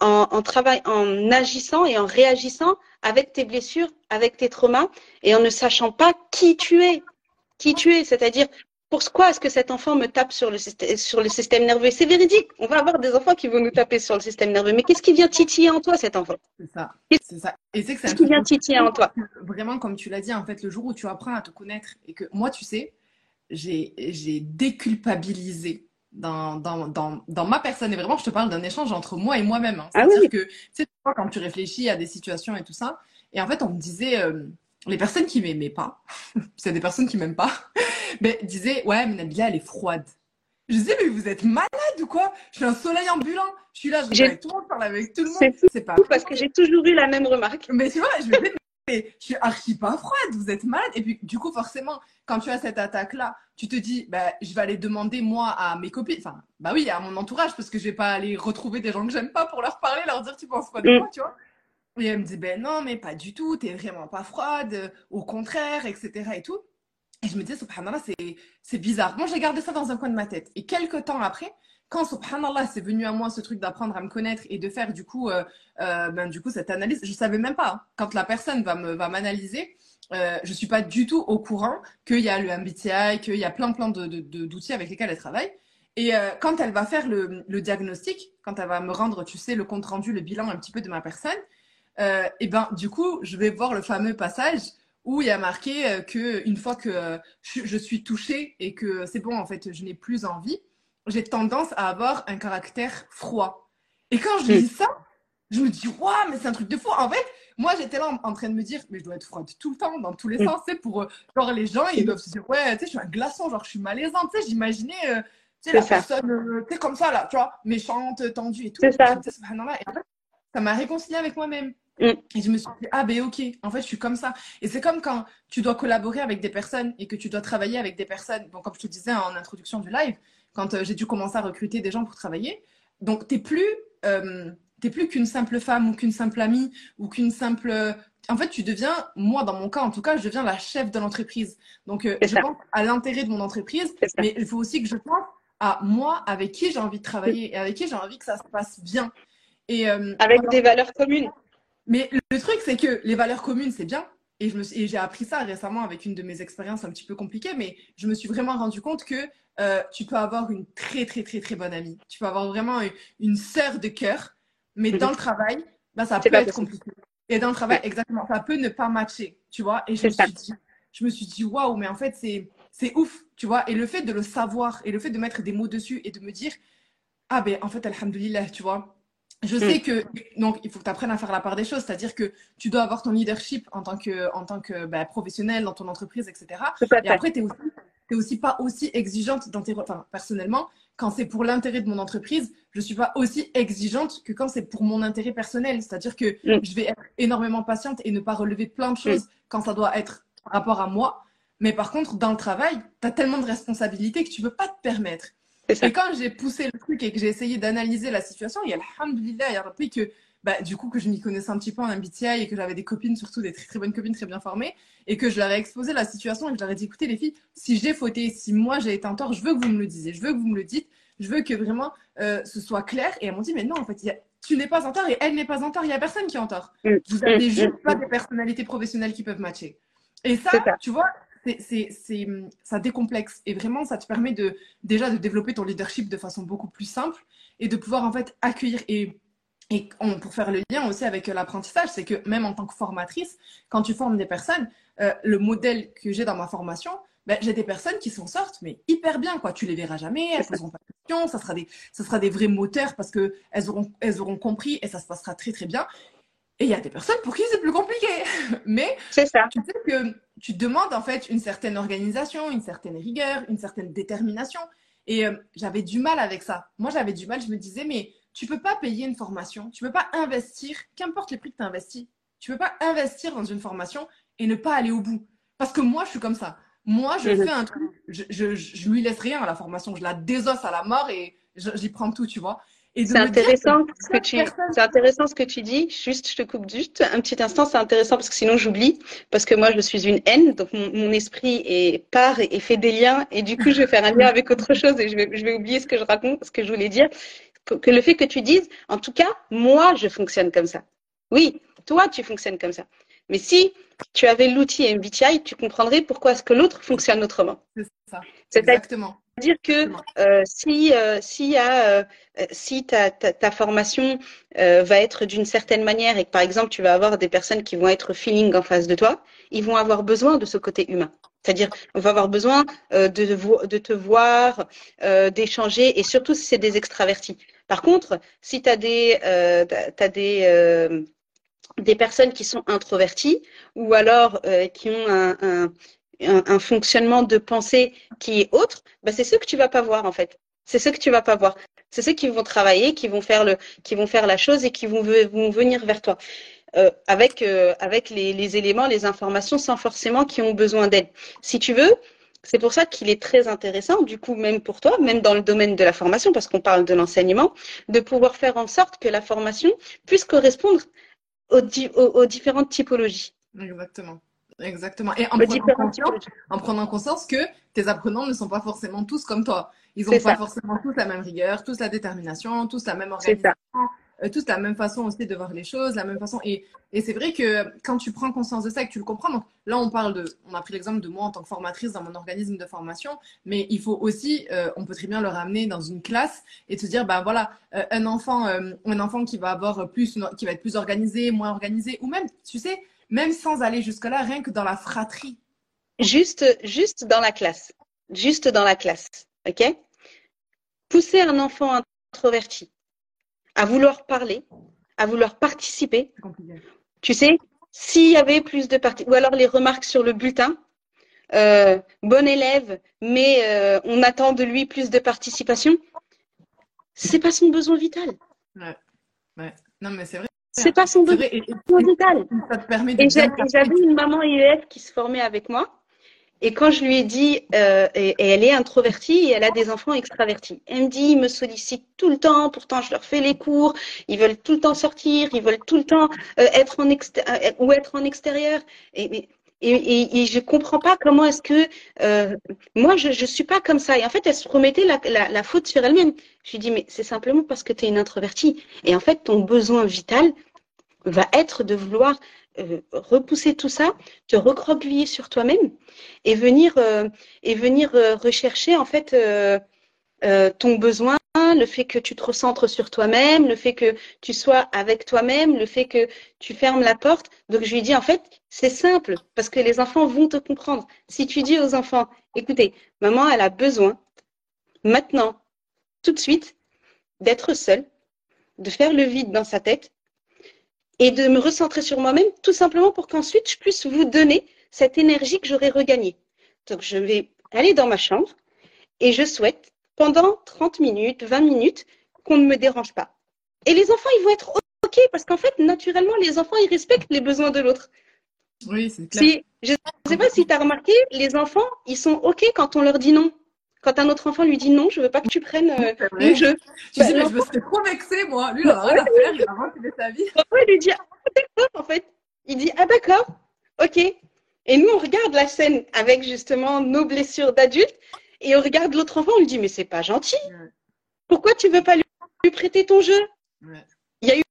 [SPEAKER 2] en, en, travail, en agissant et en réagissant avec tes blessures, avec tes traumas, et en ne sachant pas qui tu es, qui tu es, c'est-à-dire pourquoi est-ce que cet enfant me tape sur le, sur le système nerveux? C'est véridique. On va avoir des enfants qui vont nous taper sur le système nerveux. Mais qu'est-ce qui vient titiller en toi, cet enfant?
[SPEAKER 1] C'est ça. C'est ça.
[SPEAKER 2] Et c'est que Qu'est-ce qui vient titiller en toi?
[SPEAKER 1] Vraiment, comme tu l'as dit, en fait, le jour où tu apprends à te connaître et que moi, tu sais, j'ai déculpabilisé dans, dans, dans, dans, ma personne. Et vraiment, je te parle d'un échange entre moi et moi-même. Hein. Ah C'est-à-dire que, tu sais, quand tu réfléchis à des situations et tout ça, et en fait, on me disait, euh, les personnes qui m'aimaient pas, c'est des personnes qui m'aiment pas, mais disaient ouais mais Nabila elle est froide. Je disais mais vous êtes malade ou quoi? Je suis un soleil ambulant. Je suis là, je suis avec tout le monde, parle avec tout le monde.
[SPEAKER 2] C'est pas parce que j'ai toujours eu la même remarque.
[SPEAKER 1] Mais tu vois, je me dis mais je suis archi pas froide, vous êtes malade. Et puis du coup forcément quand tu as cette attaque là, tu te dis bah je vais aller demander moi à mes copines, enfin bah oui à mon entourage parce que je vais pas aller retrouver des gens que j'aime pas pour leur parler, leur dire tu penses quoi de mm. moi, tu vois? Et elle me dit, ben non, mais pas du tout, t'es vraiment pas froide, au contraire, etc. et tout. Et je me disais, subhanallah, c'est bizarre. Bon, j'ai gardé ça dans un coin de ma tête. Et quelques temps après, quand, subhanallah, c'est venu à moi ce truc d'apprendre à me connaître et de faire du coup, euh, euh, ben, du coup cette analyse, je savais même pas. Hein. Quand la personne va me va m'analyser, euh, je suis pas du tout au courant qu'il y a le MBTI, qu'il y a plein plein de, de, d'outils avec lesquels elle travaille. Et euh, quand elle va faire le, le, diagnostic, quand elle va me rendre, tu sais, le compte rendu, le bilan un petit peu de ma personne, euh, et ben du coup, je vais voir le fameux passage où il y a marqué euh, que une fois que je, je suis touchée et que c'est bon, en fait, je n'ai plus envie, j'ai tendance à avoir un caractère froid. Et quand je lis ça, je me dis, waouh, mais c'est un truc de fou. En fait, moi, j'étais là en, train de me dire, mais je dois être froide tout le temps, dans tous les sens. C'est pour, euh, genre, les gens, ils doivent se dire, ouais, tu sais, je suis un glaçon, genre, je suis malaisante. Tu sais, j'imaginais, euh, tu sais, la personne, euh, tu sais, comme ça, là, tu vois, méchante, tendue et tout.
[SPEAKER 2] C'est ça.
[SPEAKER 1] Et en fait, ça m'a réconcilié avec moi-même. Mm. Et je me suis dit, ah ben ok, en fait, je suis comme ça. Et c'est comme quand tu dois collaborer avec des personnes et que tu dois travailler avec des personnes. Donc, comme je te disais en introduction du live, quand euh, j'ai dû commencer à recruter des gens pour travailler. Donc, tu n'es plus, euh, plus qu'une simple femme ou qu'une simple amie ou qu'une simple. En fait, tu deviens, moi, dans mon cas, en tout cas, je deviens la chef de l'entreprise. Donc, euh, je pense à l'intérêt de mon entreprise, mais il faut aussi que je pense à moi, avec qui j'ai envie de travailler et avec qui j'ai envie que ça se passe bien.
[SPEAKER 2] Et, avec des valeurs communes.
[SPEAKER 1] Mais le truc, c'est que les valeurs communes, c'est bien, et j'ai appris ça récemment avec une de mes expériences un petit peu compliquées, mais je me suis vraiment rendu compte que euh, tu peux avoir une très, très, très, très bonne amie. Tu peux avoir vraiment une, sœur de cœur, mais dans le travail, bah, ça peut être compliqué. Et dans le travail, exactement, ça peut ne pas matcher, tu vois. Et je me, suis dit, je me suis dit, waouh, mais en fait, c'est ouf, tu vois. Et le fait de le savoir et le fait de mettre des mots dessus et de me dire, ah ben, en fait, alhamdoulilah, tu vois je sais mm. que donc il faut que tu apprennes à faire la part des choses, c'est-à-dire que tu dois avoir ton leadership en tant que en tant que bah, professionnel dans ton entreprise, etc. Et après, tu es aussi, aussi pas aussi exigeante dans tes enfin personnellement quand c'est pour l'intérêt de mon entreprise, je suis pas aussi exigeante que quand c'est pour mon intérêt personnel, c'est-à-dire que mm. je vais être énormément patiente et ne pas relever plein de choses mm. quand ça doit être par rapport à moi. Mais par contre, dans le travail, tu as tellement de responsabilités que tu peux pas te permettre. Et quand j'ai poussé le truc et que j'ai essayé d'analyser la situation, il y a alhamdoulilah, il y a rappelé que bah, du coup que je m'y connaissais un petit peu en MBTI et que j'avais des copines, surtout des très, très bonnes copines très bien formées, et que je leur ai exposé la situation et que je leur ai dit écoutez les filles, si j'ai fauté, si moi j'ai été en tort, je veux que vous me le disiez, je veux que vous me le dites, je veux que vraiment euh, ce soit clair. Et elles m'ont dit mais non, en fait, tu n'es pas en tort et elle n'est pas en tort, il n'y a personne qui est en tort. Mm. Vous avez mm. juste pas des personnalités professionnelles qui peuvent matcher. Et ça, tu vois, c'est, ça décomplexe et vraiment ça te permet de déjà de développer ton leadership de façon beaucoup plus simple et de pouvoir en fait accueillir et et pour faire le lien aussi avec l'apprentissage, c'est que même en tant que formatrice, quand tu formes des personnes, euh, le modèle que j'ai dans ma formation, ben, j'ai des personnes qui s'en sortent, mais hyper bien, quoi. Tu les verras jamais, elles poseront pas de questions, ça sera des, ça sera des vrais moteurs parce que elles auront, elles auront compris et ça se passera très très bien. Et il y a des personnes pour qui c'est plus compliqué. Mais
[SPEAKER 2] ça.
[SPEAKER 1] tu sais que tu demandes en fait une certaine organisation, une certaine rigueur, une certaine détermination. Et euh, j'avais du mal avec ça. Moi, j'avais du mal. Je me disais, mais tu peux pas payer une formation, tu peux pas investir, qu'importe les prix que tu investis, tu peux pas investir dans une formation et ne pas aller au bout. Parce que moi, je suis comme ça. Moi, je fais un truc, je, je, je, lui laisse rien à la formation, je la désosse à la mort et j'y prends tout, tu vois.
[SPEAKER 2] C'est intéressant, ce que tu, c'est intéressant ce que tu dis. Juste, je te coupe juste un petit instant. C'est intéressant parce que sinon j'oublie. Parce que moi, je suis une haine. Donc, mon, esprit est part et, fait des liens. Et du coup, je vais faire un lien avec autre chose et je vais, je vais oublier ce que je raconte, ce que je voulais dire. Que, que le fait que tu dises, en tout cas, moi, je fonctionne comme ça. Oui, toi, tu fonctionnes comme ça. Mais si tu avais l'outil MBTI, tu comprendrais pourquoi est-ce que l'autre fonctionne autrement.
[SPEAKER 1] C'est ça. Exactement.
[SPEAKER 2] C'est-à-dire que euh, si, euh, euh, si ta, formation va être d'une certaine manière et que par exemple tu vas avoir des personnes qui vont être feeling en face de toi, ils vont avoir besoin de ce côté humain. C'est-à-dire, on va avoir besoin de, te voir, d'échanger, et surtout si c'est des extravertis. Par contre, si tu as des, as des, des personnes qui sont introverties ou alors qui ont un, un, fonctionnement de pensée qui est autre, bah, c'est ceux que tu vas pas voir en fait. C'est ceux que tu vas pas voir. C'est ceux qui vont travailler, qui vont faire le, qui vont faire la chose et qui vont, venir vers toi. Euh, avec euh, les, éléments, les informations, sans forcément qu'ils ont besoin d'aide. Si tu veux, c'est pour ça qu'il est très intéressant, du coup, même pour toi, même dans le domaine de la formation, parce qu'on parle de l'enseignement, de pouvoir faire en sorte que la formation puisse correspondre aux différentes typologies.
[SPEAKER 1] Exactement. Exactement. Et en prenant, conscience, en prenant, conscience, que tes apprenants ne sont pas forcément tous comme toi. Ils n'ont pas forcément tous la même rigueur, tous la détermination, tous la même organisation, euh, tous la même façon aussi de voir les choses, la même façon. Et, et c'est vrai que quand tu prends conscience de ça et que tu le comprends, donc là on parle de, on a pris l'exemple de moi en tant que formatrice dans mon organisme de formation, mais il faut aussi, euh, on peut très bien le ramener dans une classe et te dire, bah voilà, euh, un enfant, un enfant qui va avoir plus, qui va être plus organisé, moins organisé, ou même, tu sais, même sans aller jusque-là, rien que dans la fratrie.
[SPEAKER 2] Juste, juste dans la classe, juste dans la classe, ok? Pousser un enfant introverti à vouloir parler, à vouloir participer. Tu sais, s'il y avait plus de parties, ou alors les remarques sur le bulletin, euh, bon élève, mais euh, on attend de lui plus de participation. C'est pas son besoin vital.
[SPEAKER 1] Ouais, ouais. Non, mais c'est vrai.
[SPEAKER 2] C'est pas son. Ça te permet de et j'avais une maman IEF qui se formait avec moi. Et quand je lui ai dit, euh, et, elle est introvertie et elle a des enfants extravertis, elle me dit, ils me sollicitent tout le temps, pourtant je leur fais les cours, ils veulent tout le temps sortir, ils veulent tout le temps euh, être en euh, ou être en extérieur. Et, et, et, je comprends pas comment est-ce que euh, moi je je suis pas comme ça. Et en fait, elle se remettait la, la, la faute sur elle-même. Je lui dis mais c'est simplement parce que tu es une introvertie. Et en fait, ton besoin vital va être de vouloir euh, repousser tout ça, te recroqueviller sur toi-même et venir, euh, et venir euh, rechercher en fait ton besoin, le fait que tu te recentres sur toi-même, le fait que tu sois avec toi-même, le fait que tu fermes la porte. Donc je lui dis en fait, c'est simple parce que les enfants vont te comprendre. Si tu dis aux enfants, écoutez, maman, elle a besoin maintenant, tout de suite, d'être seule, de faire le vide dans sa tête et de me recentrer sur moi-même, tout simplement pour qu'ensuite je puisse vous donner cette énergie que j'aurais regagnée. Donc je vais aller dans ma chambre et je souhaite pendant 30 minutes, 20 minutes qu'on ne me dérange pas. Et les enfants, ils vont être OK parce qu'en fait, naturellement, les enfants, ils respectent les besoins de l'autre.
[SPEAKER 1] Oui, c'est clair.
[SPEAKER 2] je ne sais pas si tu as remarqué, les enfants, ils sont OK quand on leur dit non. Quand un autre enfant lui dit non, je veux pas que tu prennes euh, mon jeu.
[SPEAKER 1] Tu bah, sais, mais je me serais trop vexée, moi. Lui, il a rien à faire, il a inventé sa vie.
[SPEAKER 2] il lui dit, ah, d'accord, en fait. Il dit, ah, d'accord, ok. Et nous, on regarde la scène avec justement nos blessures d'adultes et on regarde l'autre enfant, on lui dit, mais c'est pas gentil. Pourquoi tu veux pas lui, prêter ton jeu? Il y a eu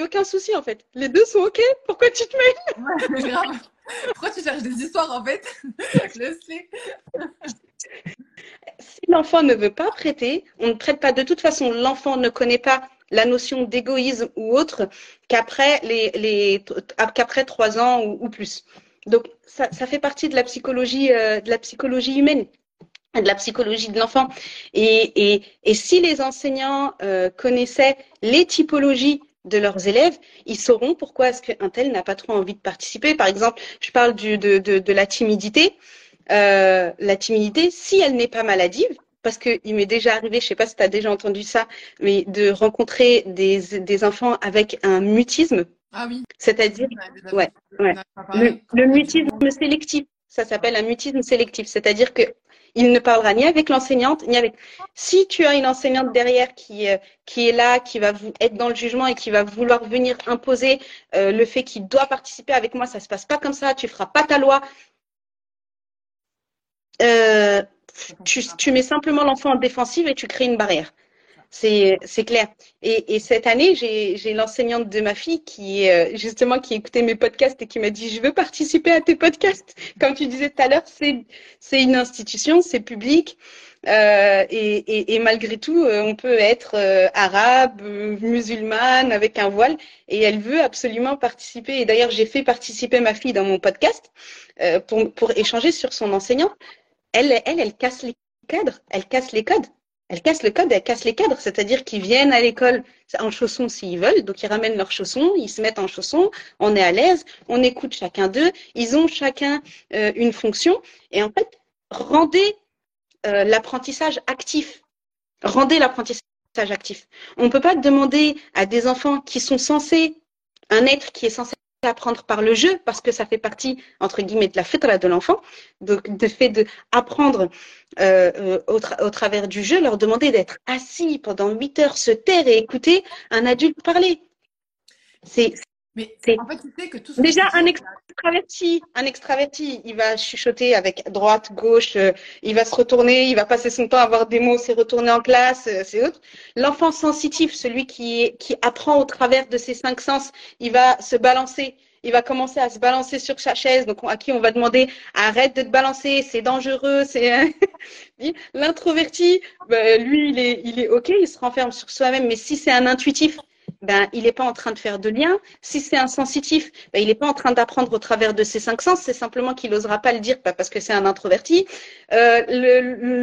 [SPEAKER 2] aucun souci en fait. Les deux sont ok. Pourquoi tu te
[SPEAKER 1] mêles ouais. Pourquoi tu cherches des histoires en fait? Je le sais
[SPEAKER 2] l'enfant ne veut pas prêter, on ne prête pas. De toute façon, l'enfant ne connaît pas la notion d'égoïsme ou autre qu'après trois ans ou, plus. Donc ça, fait partie de la psychologie euh, de la psychologie humaine de la psychologie de l'enfant. Et, si les enseignants euh, connaissaient les typologies de leurs élèves, ils sauront pourquoi est-ce qu'un tel n'a pas trop envie de participer. Par exemple, je parle de la timidité. Euh, la timidité, si elle n'est pas maladive, parce qu'il m'est déjà arrivé, je ne sais pas si tu as déjà entendu ça, mais de rencontrer des, des enfants avec un mutisme.
[SPEAKER 1] Ah oui.
[SPEAKER 2] C'est-à-dire, ouais, ouais. Le, mutisme sélectif, ça s'appelle un mutisme sélectif. C'est-à-dire que il ne parlera ni avec l'enseignante, ni avec. Si tu as une enseignante derrière qui, euh, qui est là, qui va vous être dans le jugement et qui va vouloir venir imposer euh, le fait qu'il doit participer avec moi, ça se passe pas comme ça, tu feras pas ta loi, euh, tu, mets simplement l'enfant en défensive et tu crées une barrière. C'est clair. Et, et, cette année, j'ai l'enseignante de ma fille qui, euh, justement, qui écoutait mes podcasts et qui m'a dit, je veux participer à tes podcasts. Comme tu disais tout à l'heure, c'est une institution, c'est public. Euh, et, et, et, malgré tout, on peut être arabe, musulmane, avec un voile, et elle veut absolument participer. Et d'ailleurs, j'ai fait participer ma fille dans mon podcast pour, pour échanger sur son enseignant elle, elle, casse les cadres, elle casse les codes. Elle casse le code, elle casse les cadres, c'est-à-dire qu'ils viennent à l'école en chaussons s'ils veulent, donc ils ramènent leurs chaussons, ils se mettent en chaussons, on est à l'aise, on écoute chacun d'eux, ils ont chacun euh, une fonction, et en fait, rendez euh, l'apprentissage actif, rendez l'apprentissage actif. On ne peut pas demander à des enfants qui sont censés, un être qui est censé apprendre par le jeu parce que ça fait partie entre guillemets de la fitra de l'enfant. Donc de fait de apprendre euh, euh, au, au, travers du jeu leur demander d'être assis pendant huit heures se taire et écouter un adulte parler. C'est
[SPEAKER 1] Mais en fait, tu sais que tout
[SPEAKER 2] Déjà, un extraverti, un extraverti, il va chuchoter avec droite, gauche, euh, il va se retourner, il va passer son temps à avoir des mots, c'est retourner en classe, euh, c'est autre. L'enfant sensitif, celui qui, qui apprend au travers de ses cinq sens, il va se balancer il va commencer à se balancer sur sa chaise, donc à qui on va demander arrête de te balancer, c'est dangereux, c'est l'introverti, ben, lui il est il est ok, il se renferme sur soi-même, mais si c'est un intuitif, ben, il n'est pas en train de faire de lien. Si c'est un sensitif, ben, il n'est pas en train d'apprendre au travers de ses cinq sens. C'est simplement qu'il n'osera pas le dire parce que c'est un introverti. Euh,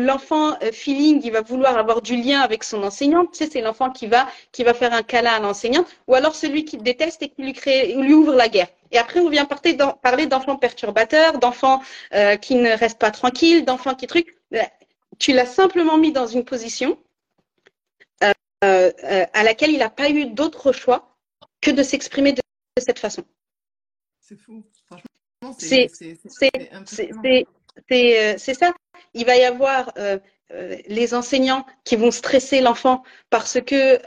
[SPEAKER 2] l'enfant euh, feeling, il va vouloir avoir du lien avec son enseignant. C'est l'enfant qui va qui va faire un câlin à l'enseignant, ou alors celui qui déteste et qui lui crée, lui ouvre la guerre. Et après, on vient parler d'enfants perturbateurs, d'enfants euh, qui ne restent pas tranquilles, d'enfants qui truc. Ben, tu l'as simplement mis dans une position euh, euh, à laquelle il n'a pas eu d'autre choix que de s'exprimer de, cette façon.
[SPEAKER 1] C'est fou.
[SPEAKER 2] Franchement, c'est c'est ça. Il va y avoir euh, les enseignants qui vont stresser l'enfant parce que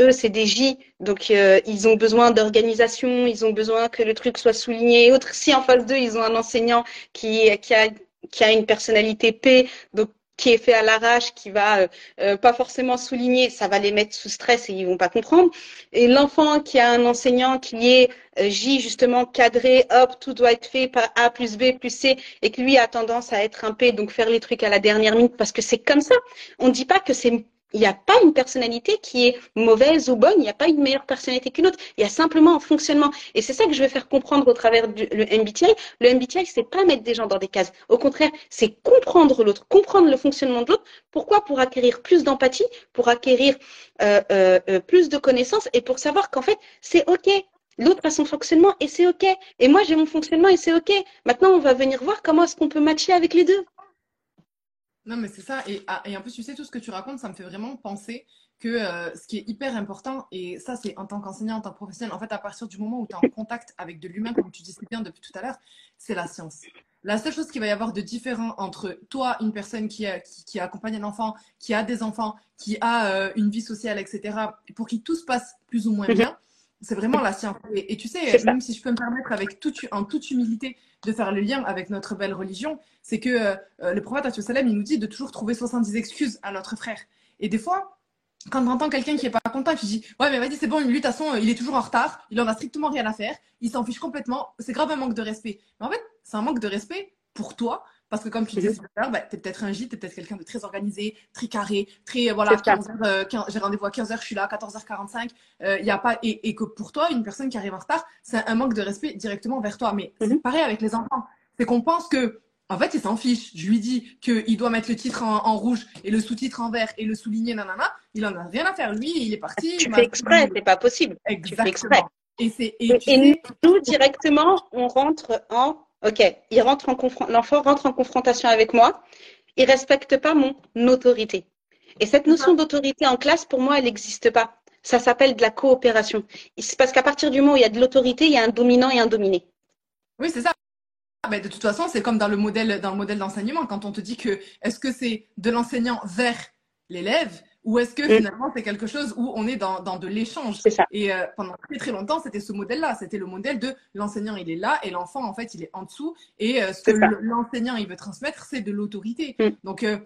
[SPEAKER 2] eux, c'est des J, donc ils ont besoin d'organisation, ils ont besoin que le truc soit souligné et autres. Si en face d'eux, ils ont un enseignant qui, qui, a, qui a une personnalité P, donc qui est fait à l'arrache, qui va euh, euh, pas forcément souligner, ça va les mettre sous stress et ils vont pas comprendre. Et l'enfant qui a un enseignant qui est euh, J justement cadré, hop, tout doit être fait par A plus B plus C, et que lui a tendance à être un P, donc faire les trucs à la dernière minute parce que c'est comme ça. On dit pas que c'est il n'y a pas une personnalité qui est mauvaise ou bonne, il n'y a pas une meilleure personnalité qu'une autre, il y a simplement un fonctionnement. Et c'est ça que je vais faire comprendre au travers du le MBTI. Le MBTI, c'est pas mettre des gens dans des cases. Au contraire, c'est comprendre l'autre, comprendre le fonctionnement de l'autre. Pourquoi? Pour acquérir plus d'empathie, pour acquérir euh, euh, euh, plus de connaissances et pour savoir qu'en fait, c'est OK. L'autre a son fonctionnement et c'est OK. Et moi, j'ai mon fonctionnement et c'est OK. Maintenant, on va venir voir comment est-ce qu'on peut matcher avec les deux.
[SPEAKER 1] Non, mais c'est ça. Et, ah, et, en plus, tu sais, tout ce que tu racontes, ça me fait vraiment penser que euh, ce qui est hyper important, et ça, c'est en tant qu'enseignant, en tant que professionnel, en fait, à partir du moment où tu es en contact avec de l'humain, comme tu disais bien depuis tout à l'heure, c'est la science. La seule chose qu'il va y avoir de différent entre toi, une personne qui, qui, accompagne un enfant, qui a des enfants, qui a euh, une vie sociale, etc., pour qui tout se passe plus ou moins bien, c'est vraiment la science. Et, tu sais, même si je peux me permettre avec toute, en toute humilité de faire le lien avec notre belle religion, c'est que euh, le prophète Salem, il nous dit de toujours trouver 70 excuses à notre frère. Et des fois, quand on entend quelqu'un qui est pas content, qui dit ouais mais vas-y c'est bon, lui de toute façon il est toujours en retard, il en a strictement rien à faire, il s'en fiche complètement, c'est grave un manque de respect. Mais en fait c'est un manque de respect pour toi parce que comme tu disais tout à l'heure, bah, tu es peut-être un J, tu es peut-être quelqu'un de très organisé, très carré, très voilà, 15 euh, j'ai rendez-vous à 15h, je suis là, 14h45, euh, y a pas et, et, que pour toi une personne qui arrive en retard, c'est un manque de respect directement vers toi. Mais c'est mhm. pareil avec les enfants, c'est qu'on pense que en fait, il s'en fiche. Je lui dis qu'il doit mettre le titre en, rouge et le sous-titre en vert et le souligner, nanana. Il en a rien à faire. Lui, il est parti.
[SPEAKER 2] Tu fais exprès, c'est pas possible.
[SPEAKER 1] Exactement. Tu fais exprès.
[SPEAKER 2] Et, et, nous, directement, on rentre en. Ok, il rentre en l'enfant rentre en confrontation avec moi. Il respecte pas mon autorité. Et cette notion d'autorité en classe, pour moi, elle n'existe pas. Ça s'appelle de la coopération. C'est parce qu'à partir du moment où il y a de l'autorité, il y a un dominant et un dominé.
[SPEAKER 1] Oui, c'est ça. Ah, de toute façon, c'est comme dans le modèle dans le modèle d'enseignement, quand on te dit que est-ce que c'est de l'enseignant vers l'élève ou est-ce que finalement c'est quelque chose où on est dans, dans de l'échange Et euh, pendant très très longtemps, c'était ce modèle-là. C'était le modèle de l'enseignant, il est là et l'enfant, en fait, il est en dessous. Et euh, ce que l'enseignant, il veut transmettre, c'est de l'autorité. Mm. Donc, euh,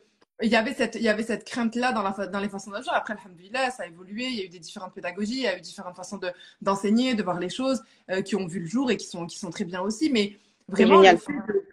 [SPEAKER 1] il y avait cette, il y avait cette crainte-là dans, la, dans les façons d'agir. Après, alhamdoulilah, ça a évolué. Il y a eu des différentes pédagogies, il y a eu différentes façons de, d'enseigner, de voir les choses qui ont vu le jour et qui sont, qui sont très bien aussi. Mais Vraiment,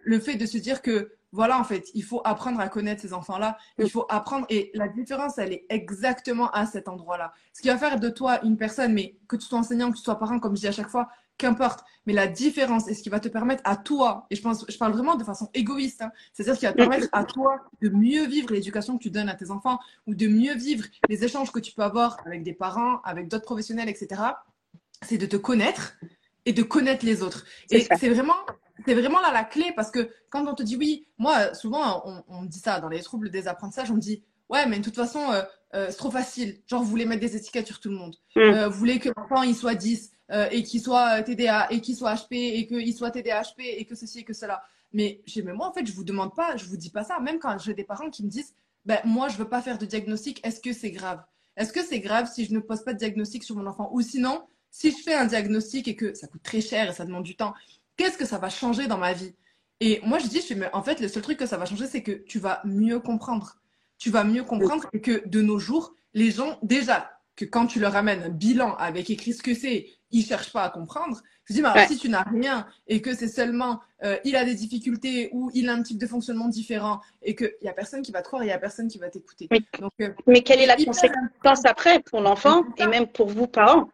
[SPEAKER 1] le fait, de, se dire que, voilà, en fait, il faut apprendre à connaître ces enfants-là. Il faut apprendre. Et la différence, elle est exactement à cet endroit-là. Ce qui va faire de toi une personne, mais que tu sois enseignant, que tu sois parent, comme je dis à chaque fois, qu'importe. Mais la différence et ce qui va te permettre à toi, et je pense, je parle vraiment de façon égoïste, hein, c'est-à-dire ce qui va te permettre à toi de mieux vivre l'éducation que tu donnes à tes enfants ou de mieux vivre les échanges que tu peux avoir avec des parents, avec d'autres professionnels, etc. C'est de te connaître et de connaître les autres. Et c'est vraiment c'est vraiment là la clé parce que quand on te dit oui, moi, souvent, on, me dit ça dans les troubles des apprentissages, on me dit ouais, mais de toute façon, euh, euh, c'est trop facile. Genre, vous voulez mettre des étiquettes sur tout le monde. Mm. Euh, vous voulez que l'enfant, il soit 10 et qu'il soit TDA et qu'il soit HP et qu'il soit TDAHP et que ceci et que cela. Mais, moi, en fait, je vous demande pas, je vous dis pas ça. Même quand j'ai des parents qui me disent ben, moi, je veux pas faire de diagnostic, est-ce que c'est grave? Est-ce que c'est grave si je ne pose pas de diagnostic sur mon enfant? Ou sinon, si je fais un diagnostic et que ça coûte très cher et ça demande du temps, qu'est-ce que ça va changer dans ma vie? Et moi, je dis, je mais en fait, le seul truc que ça va changer, c'est que tu vas mieux comprendre. Tu vas mieux comprendre et que de nos jours, les gens, déjà, que quand tu leur amènes un bilan avec écrit ce que c'est, ils cherchent pas à comprendre. Je dis, mais alors, si tu n'as rien et que c'est seulement euh, il a des difficultés ou il a un type de fonctionnement différent et qu'il n'y a personne qui va te croire, il n'y a personne qui va t'écouter.
[SPEAKER 2] Mais, euh, mais, quelle est la conséquence après pour l'enfant et même pour vous, parents?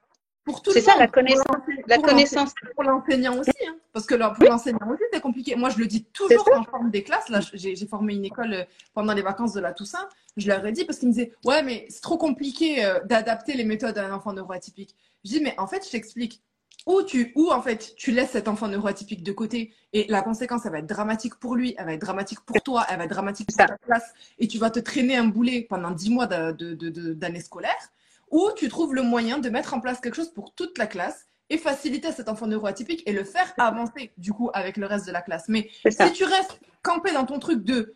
[SPEAKER 2] C'est ça la connaissance. La connaissance.
[SPEAKER 1] Pour l'enseignant aussi, hein. parce que pour l'enseignant aussi, c'est compliqué. Moi, je le dis toujours quand je forme des classes. Là, j'ai formé une école euh, pendant les vacances de la Toussaint. Je leur ai dit parce qu'ils me disaient Ouais, mais c'est trop compliqué euh, d'adapter les méthodes à un enfant neuroatypique. Je dis Mais en fait, je t'explique. Ou tu, ou en fait, tu laisses cet enfant neuroatypique de côté? Et la conséquence, elle va être dramatique pour lui, elle va être dramatique pour toi, elle va être dramatique pour ta classe et tu vas te traîner un boulet pendant dix mois d'année de, de, scolaire ou tu trouves le moyen de mettre en place quelque chose pour toute la classe et faciliter cet enfant neuroatypique et le faire avancer du coup avec le reste de la classe. Mais si tu restes campé dans ton truc de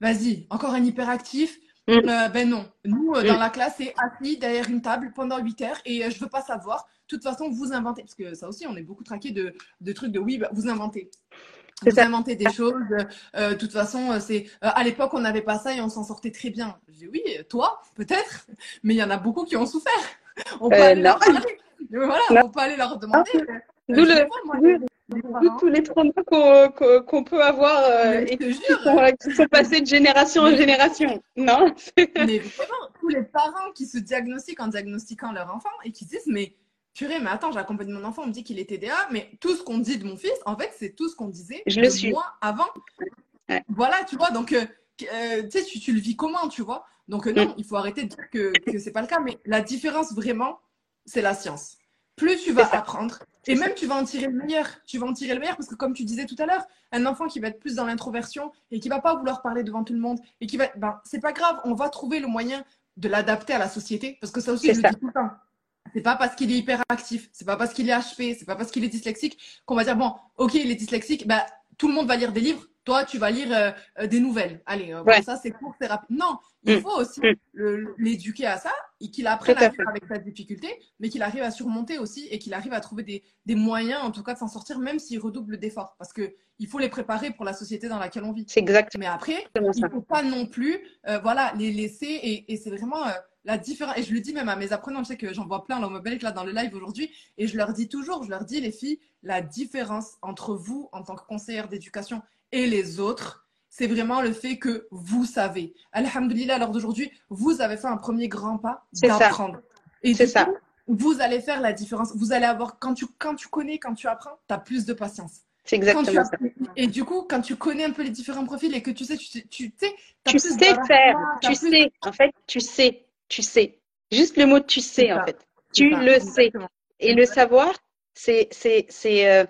[SPEAKER 1] vas-y, encore un hyperactif, mm. euh, ben non. Nous, euh, dans mm. la classe, c'est assis derrière une table pendant 8 heures et je euh, je veux pas savoir. De toute façon, vous inventez. Parce que ça aussi, on est beaucoup traqué de, de trucs de oui, bah, vous inventez. Vous inventez des choses. De toute façon, c'est à l'époque, on n'avait pas ça et on s'en sortait très bien. Je dis oui, toi, peut-être, mais il y en a beaucoup qui ont souffert. On peut aller leur Voilà, on peut aller leur demander.
[SPEAKER 2] D'où le, tous les traumas qu'on peut avoir euh, et qui sont, qui sont, passés de génération en génération. Non?
[SPEAKER 1] Mais vraiment, tous les parents qui se diagnostiquent en diagnostiquant leur enfant et qui disent Mais purée, mais attends, j'accompagne mon enfant, on me dit qu'il est TDA, mais tout ce qu'on dit de mon fils, en fait, c'est tout ce qu'on disait
[SPEAKER 2] Je le suis.
[SPEAKER 1] moi avant. Voilà, tu vois, donc, euh, euh, tu sais, tu, le vis comment, tu vois? Donc, non, mm. il faut arrêter de dire que, que c'est pas le cas, mais la différence vraiment, c'est la science. Plus tu vas apprendre, et même, tu vas en tirer le meilleur. Tu vas en tirer le meilleur parce que, comme tu disais tout à l'heure, un enfant qui va être plus dans l'introversion et qui va pas vouloir parler devant tout le monde et qui va, ben, c'est pas grave, on va trouver le moyen de l'adapter à la société parce que ça aussi, je le dis tout le temps. C'est pas parce qu'il est hyperactif, c'est pas parce qu'il est HP, c'est pas parce qu'il est dyslexique qu'on va dire bon, ok, il est dyslexique, ben, tout le monde va lire des livres, toi, tu vas lire euh, euh, des nouvelles. Allez, euh, ça, c'est court, c'est rapide. Non, il mm. faut aussi mm. l'éduquer à ça et qu'il apprenne à vivre avec sa difficulté, mais qu'il arrive à surmonter aussi et qu'il arrive à trouver des, des, moyens, en tout cas, de s'en sortir, même s'il redouble d'efforts. Parce qu'il faut les préparer pour la société dans laquelle on vit.
[SPEAKER 2] C'est exact.
[SPEAKER 1] Mais après, il ne faut pas non plus voilà, les laisser. Et, et c'est vraiment la différence. Et je le dis même à mes apprenants, je sais que j'en vois plein dans mobile là dans le live aujourd'hui, et je leur dis toujours, je leur dis les filles, la différence entre vous en tant que conseillère d'éducation et les autres, c'est vraiment le fait que vous savez. Alhamdulillah, lors d'aujourd'hui, vous avez fait un premier grand pas d'apprendre.
[SPEAKER 2] Et c'est ça.
[SPEAKER 1] vous allez faire la différence. Vous allez avoir, quand tu, quand tu connais, quand tu apprends, tu as plus de patience.
[SPEAKER 2] C'est exactement ça.
[SPEAKER 1] Et du coup, quand tu connais un peu les différents profils et que tu sais, tu, sais,
[SPEAKER 2] tu sais, tu sais faire, tu sais, en fait, tu sais, tu sais. Juste le mot tu sais, en fait. Tu le sais. Et le savoir, c'est, c'est, c'est, euh,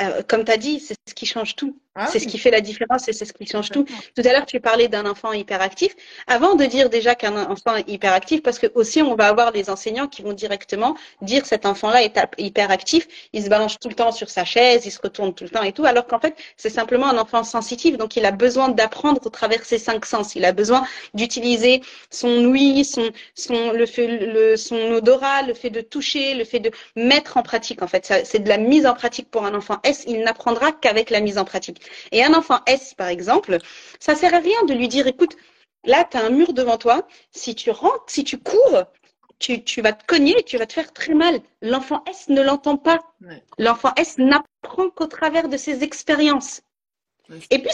[SPEAKER 2] euh, comme tu as dit, c'est ce qui change tout. Ah c'est ce qui fait la différence et c'est ce qui change tout. Tout à l'heure, tu parlais d'un enfant hyperactif. Avant de dire déjà qu'un enfant est hyperactif, parce que aussi on va avoir les enseignants qui vont directement dire cet enfant-là est hyperactif, il se balance tout le temps sur sa chaise, il se retourne tout le temps et tout, alors qu'en fait c'est simplement un enfant sensitif, donc il a besoin d'apprendre au travers ses cinq sens. Il a besoin d'utiliser son ouïe, son son le fait, le son odorat, le fait de toucher, le fait de mettre en pratique. En fait, c'est de la mise en pratique pour un enfant S. Il n'apprendra qu'avec la mise en pratique? Et un enfant S, par exemple, ça sert à rien de lui dire, écoute, là, tu as un mur devant toi, si tu rentres, si tu cours, tu, tu, vas te cogner et tu vas te faire très mal. L'enfant S ne l'entend pas. L'enfant S n'apprend qu'au travers de ses expériences. Et puis,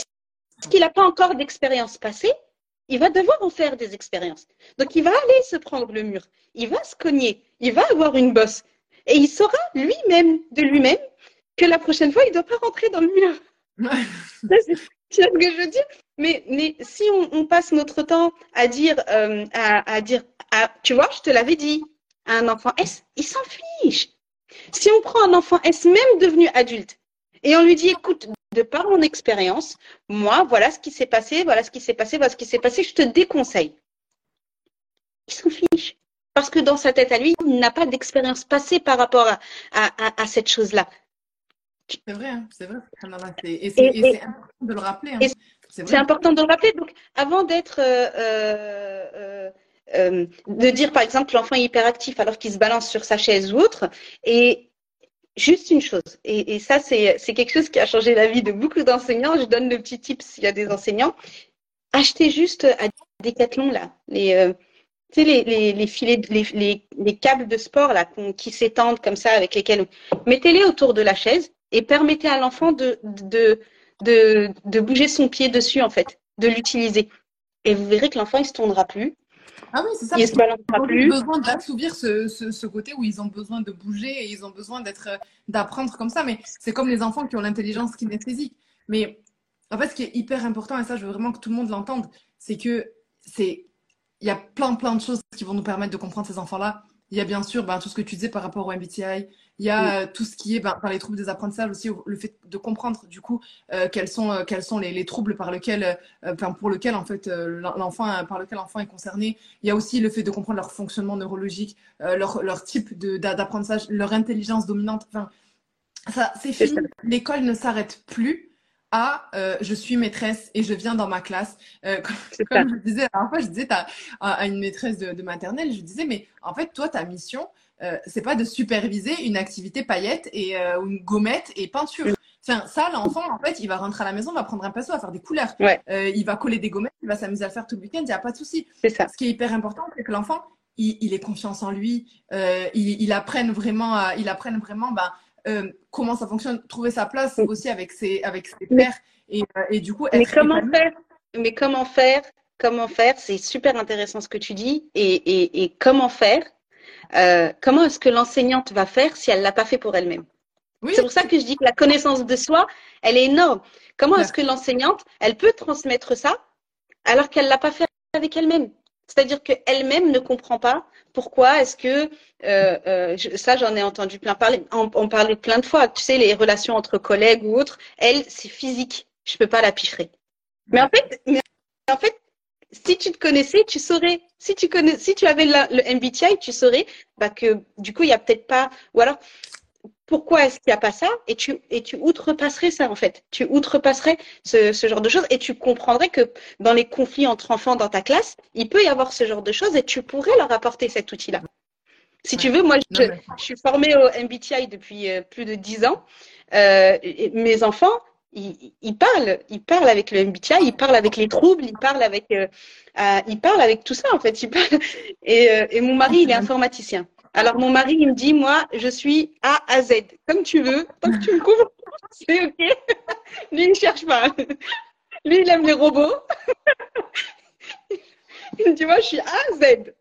[SPEAKER 2] qu'il n'a pas encore d'expérience passée, il va devoir en faire des expériences. Donc, il va aller se prendre le mur, il va se cogner, il va avoir une bosse. Et il saura lui-même, de lui-même, que la prochaine fois, il ne doit pas rentrer dans le mur c'est ce que je dire? Mais, mais si on, passe notre temps à dire, euh, à, dire tu vois, je te l'avais dit, un enfant S, il s'en fiche. Si on prend un enfant S, même devenu adulte, et on lui dit, écoute, de par mon expérience, moi, voilà ce qui s'est passé, voilà ce qui s'est passé, voilà ce qui s'est passé, je te déconseille. Il s'en fiche. Parce que dans sa tête à lui, il n'a pas d'expérience passée par rapport à, à, à cette chose-là.
[SPEAKER 1] C'est vrai, hein, c'est vrai. Et c'est important de le rappeler. Hein.
[SPEAKER 2] C'est important de le rappeler. Donc, avant d'être euh, euh, de dire par exemple l'enfant est hyperactif alors qu'il se balance sur sa chaise ou autre. Et juste une chose, et, et ça c'est quelque chose qui a changé la vie de beaucoup d'enseignants. Je donne le petit tip s'il y a des enseignants. Achetez juste à Decathlon là les tu sais, les, les, les filets, les, les, les, câbles de sport là, qui s'étendent comme ça, avec lesquels. Mettez-les autour de la chaise et permettez à l'enfant de, de, de, de, bouger son pied dessus, en fait, de l'utiliser. Et vous verrez que l'enfant, il se tournera plus.
[SPEAKER 1] Ah oui, c'est ça.
[SPEAKER 2] Plus.
[SPEAKER 1] Ils ont besoin d'assouvir ce, ce, ce, côté où ils ont besoin de bouger et ils ont besoin d'être, d'apprendre comme ça. Mais c'est comme les enfants qui ont l'intelligence kinesthésique. Mais en fait, ce qui est hyper important, et ça, je veux vraiment que tout le monde l'entende, c'est que c'est, il y a plein, plein de choses qui vont nous permettre de comprendre ces enfants-là. Il y a bien sûr ben, tout ce que tu disais par rapport au MBTI. Il y a euh, tout ce qui est ben, par les troubles des apprentissages aussi, le fait de comprendre du coup euh, quels sont, euh, quels sont les, les, troubles par lesquels, euh, pour lesquels en fait l'enfant, par lequel l'enfant est concerné. Il y a aussi le fait de comprendre leur fonctionnement neurologique, leur, leur type d'apprentissage, leur intelligence dominante. Enfin, ça, c'est fini. L'école ne s'arrête plus à euh, je suis maîtresse et je viens dans ma classe. Euh, comme, comme je disais la dernière fois, je disais à, à une maîtresse de, de, maternelle, je disais, mais en fait, toi, ta mission, euh, c'est pas de superviser une activité paillette et euh, une gommette et peinture. Tiens, ça, l'enfant, en fait, il va rentrer à la maison, il va prendre un pinceau, il va faire des couleurs.
[SPEAKER 2] Ouais.
[SPEAKER 1] Euh, il va coller des gommettes, il va s'amuser à faire tout le week-end, il n'y a pas de souci.
[SPEAKER 2] C'est ça.
[SPEAKER 1] Ce qui est hyper important, c'est que l'enfant, il, il ait confiance en lui, il, il apprenne vraiment, à, il apprenne vraiment, ben, comment ça fonctionne, trouver sa place aussi avec ses, avec ses pairs et, et du coup.
[SPEAKER 2] Mais comment épanoui. faire? Mais comment faire? Comment faire? C'est super intéressant ce que tu dis. Et, et, et comment faire? Euh, Comment est-ce que l'enseignante va faire si elle l'a pas fait pour elle-même? Oui. C'est pour ça que je dis que la connaissance de soi, elle est énorme. Comment est-ce que l'enseignante, elle peut transmettre ça alors qu'elle l'a pas fait avec elle-même? C'est-à-dire qu'elle-même ne comprend pas pourquoi est-ce que euh, euh, je, ça j'en ai entendu plein parler, on, on parlait plein de fois. Tu sais les relations entre collègues ou autres, elle c'est physique, je peux pas la piffrer. Mais en fait, mais en fait, si tu te connaissais, tu saurais. Si tu connais, si tu avais la, le MBTI, tu saurais bah, que du coup il y a peut-être pas, ou alors pourquoi est-ce qu'il n'y a pas ça? Et tu, et tu outrepasserais ça en fait. Tu outrepasserais ce, ce, genre de choses et tu comprendrais que dans les conflits entre enfants dans ta classe, il peut y avoir ce genre de choses et tu pourrais leur apporter cet outil-là. Si ouais. tu veux, moi, je, mais... je, suis formée au MBTI depuis euh, plus de dix ans. Euh, mes enfants, ils, parlent, ils parlent avec le MBTI, ils parlent avec les troubles, ils parlent avec, euh, euh ils parlent avec tout ça en fait. Et, euh, et mon mari, il est informaticien. Alors, mon mari, il me dit, moi, je suis A à Z. Comme tu veux, tant que tu me couvres, c'est OK. Lui, il ne cherche pas. Lui, il aime les robots. Il me dit, moi, je suis A à Z.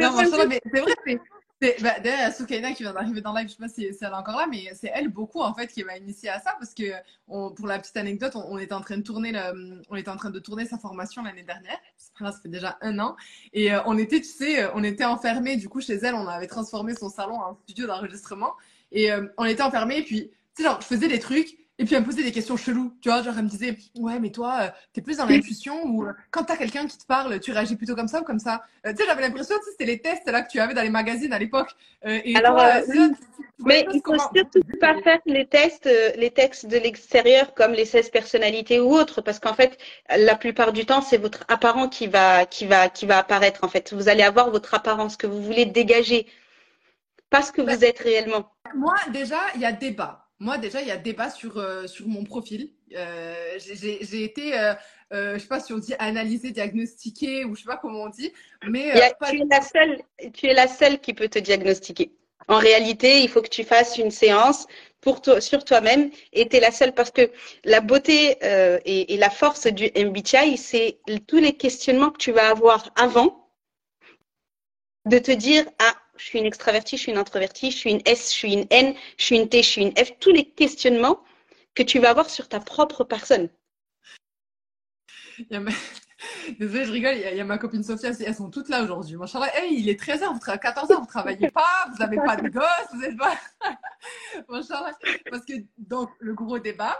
[SPEAKER 1] non, mais c'est vrai, c'est. Bah, D'ailleurs, Soukaina qui vient d'arriver dans le live, je sais pas si, elle est encore là, mais c'est elle beaucoup en fait qui m'a initié à ça parce que pour la petite anecdote, on, était en train de tourner le, on était en train de tourner sa formation l'année dernière. Ça fait déjà un an. Et euh, on était, tu sais, on était enfermés du coup chez elle, on avait transformé son salon en studio d'enregistrement. Et euh, on était enfermés et puis tu sais genre je faisais des trucs et puis elle me posait des questions cheloues, tu vois, genre elle me disait ouais mais toi euh, t'es plus dans l'intuition ou euh, quand t'as quelqu'un qui te parle tu réagis plutôt comme ça ou comme ça? Euh, tu sais j'avais l'impression que c'était les tests là que tu avais dans les magazines à l'époque.
[SPEAKER 2] Euh, Alors toi, oui. mais il faut comment... surtout pas faire les tests, les textes de l'extérieur comme les 16 personnalités ou autres parce qu'en fait la plupart du temps c'est votre apparent qui va qui va qui va apparaître en fait. Vous allez avoir votre apparence que vous voulez dégager pas ce que vous êtes réellement.
[SPEAKER 1] Moi déjà il y a débat moi, déjà, il y a débat sur, euh, sur mon profil. Euh, J'ai été, euh, euh, je sais pas si on dit analyser, diagnostiquer ou je sais pas comment on dit. Mais
[SPEAKER 2] a, pas... tu, es la seule, tu es la seule qui peut te diagnostiquer. En réalité, il faut que tu fasses une séance pour toi, sur toi-même et tu es la seule parce que la beauté et, et, la force du MBTI, c'est tous les questionnements que tu vas avoir avant de te dire, ah, je suis une extravertie, je suis une introvertie, je suis une S, je suis une N, je suis une T, je suis une F, tous les questionnements que tu vas avoir sur ta propre personne.
[SPEAKER 1] Ma... Désolée, je rigole, il y, a, ma copine Sophia, elles sont toutes là aujourd'hui. Hey, il est 13h, vous travaillez 14h, vous travaillez pas, vous n'avez pas de gosse, vous n'êtes pas. Parce que donc, le gros débat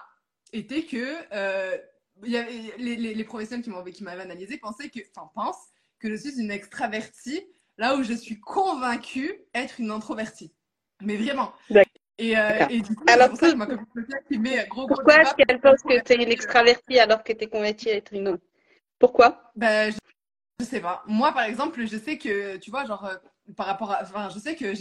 [SPEAKER 1] était que euh, les professionnels qui m'avaient analysé pensaient que, enfin, pensent que je suis une extravertie là où je suis convaincue être une introvertie. Mais vraiment.
[SPEAKER 2] Et, euh, et, du coup, alors, pour ça que qui met gros, gros Pourquoi est-ce qu'elle pense que tu es une extravertie alors que tu es convaincue d'être une autre? Pourquoi?
[SPEAKER 1] Ben, je sais pas. Moi, par exemple, je sais que, tu vois, genre, par rapport à. Enfin, je sais que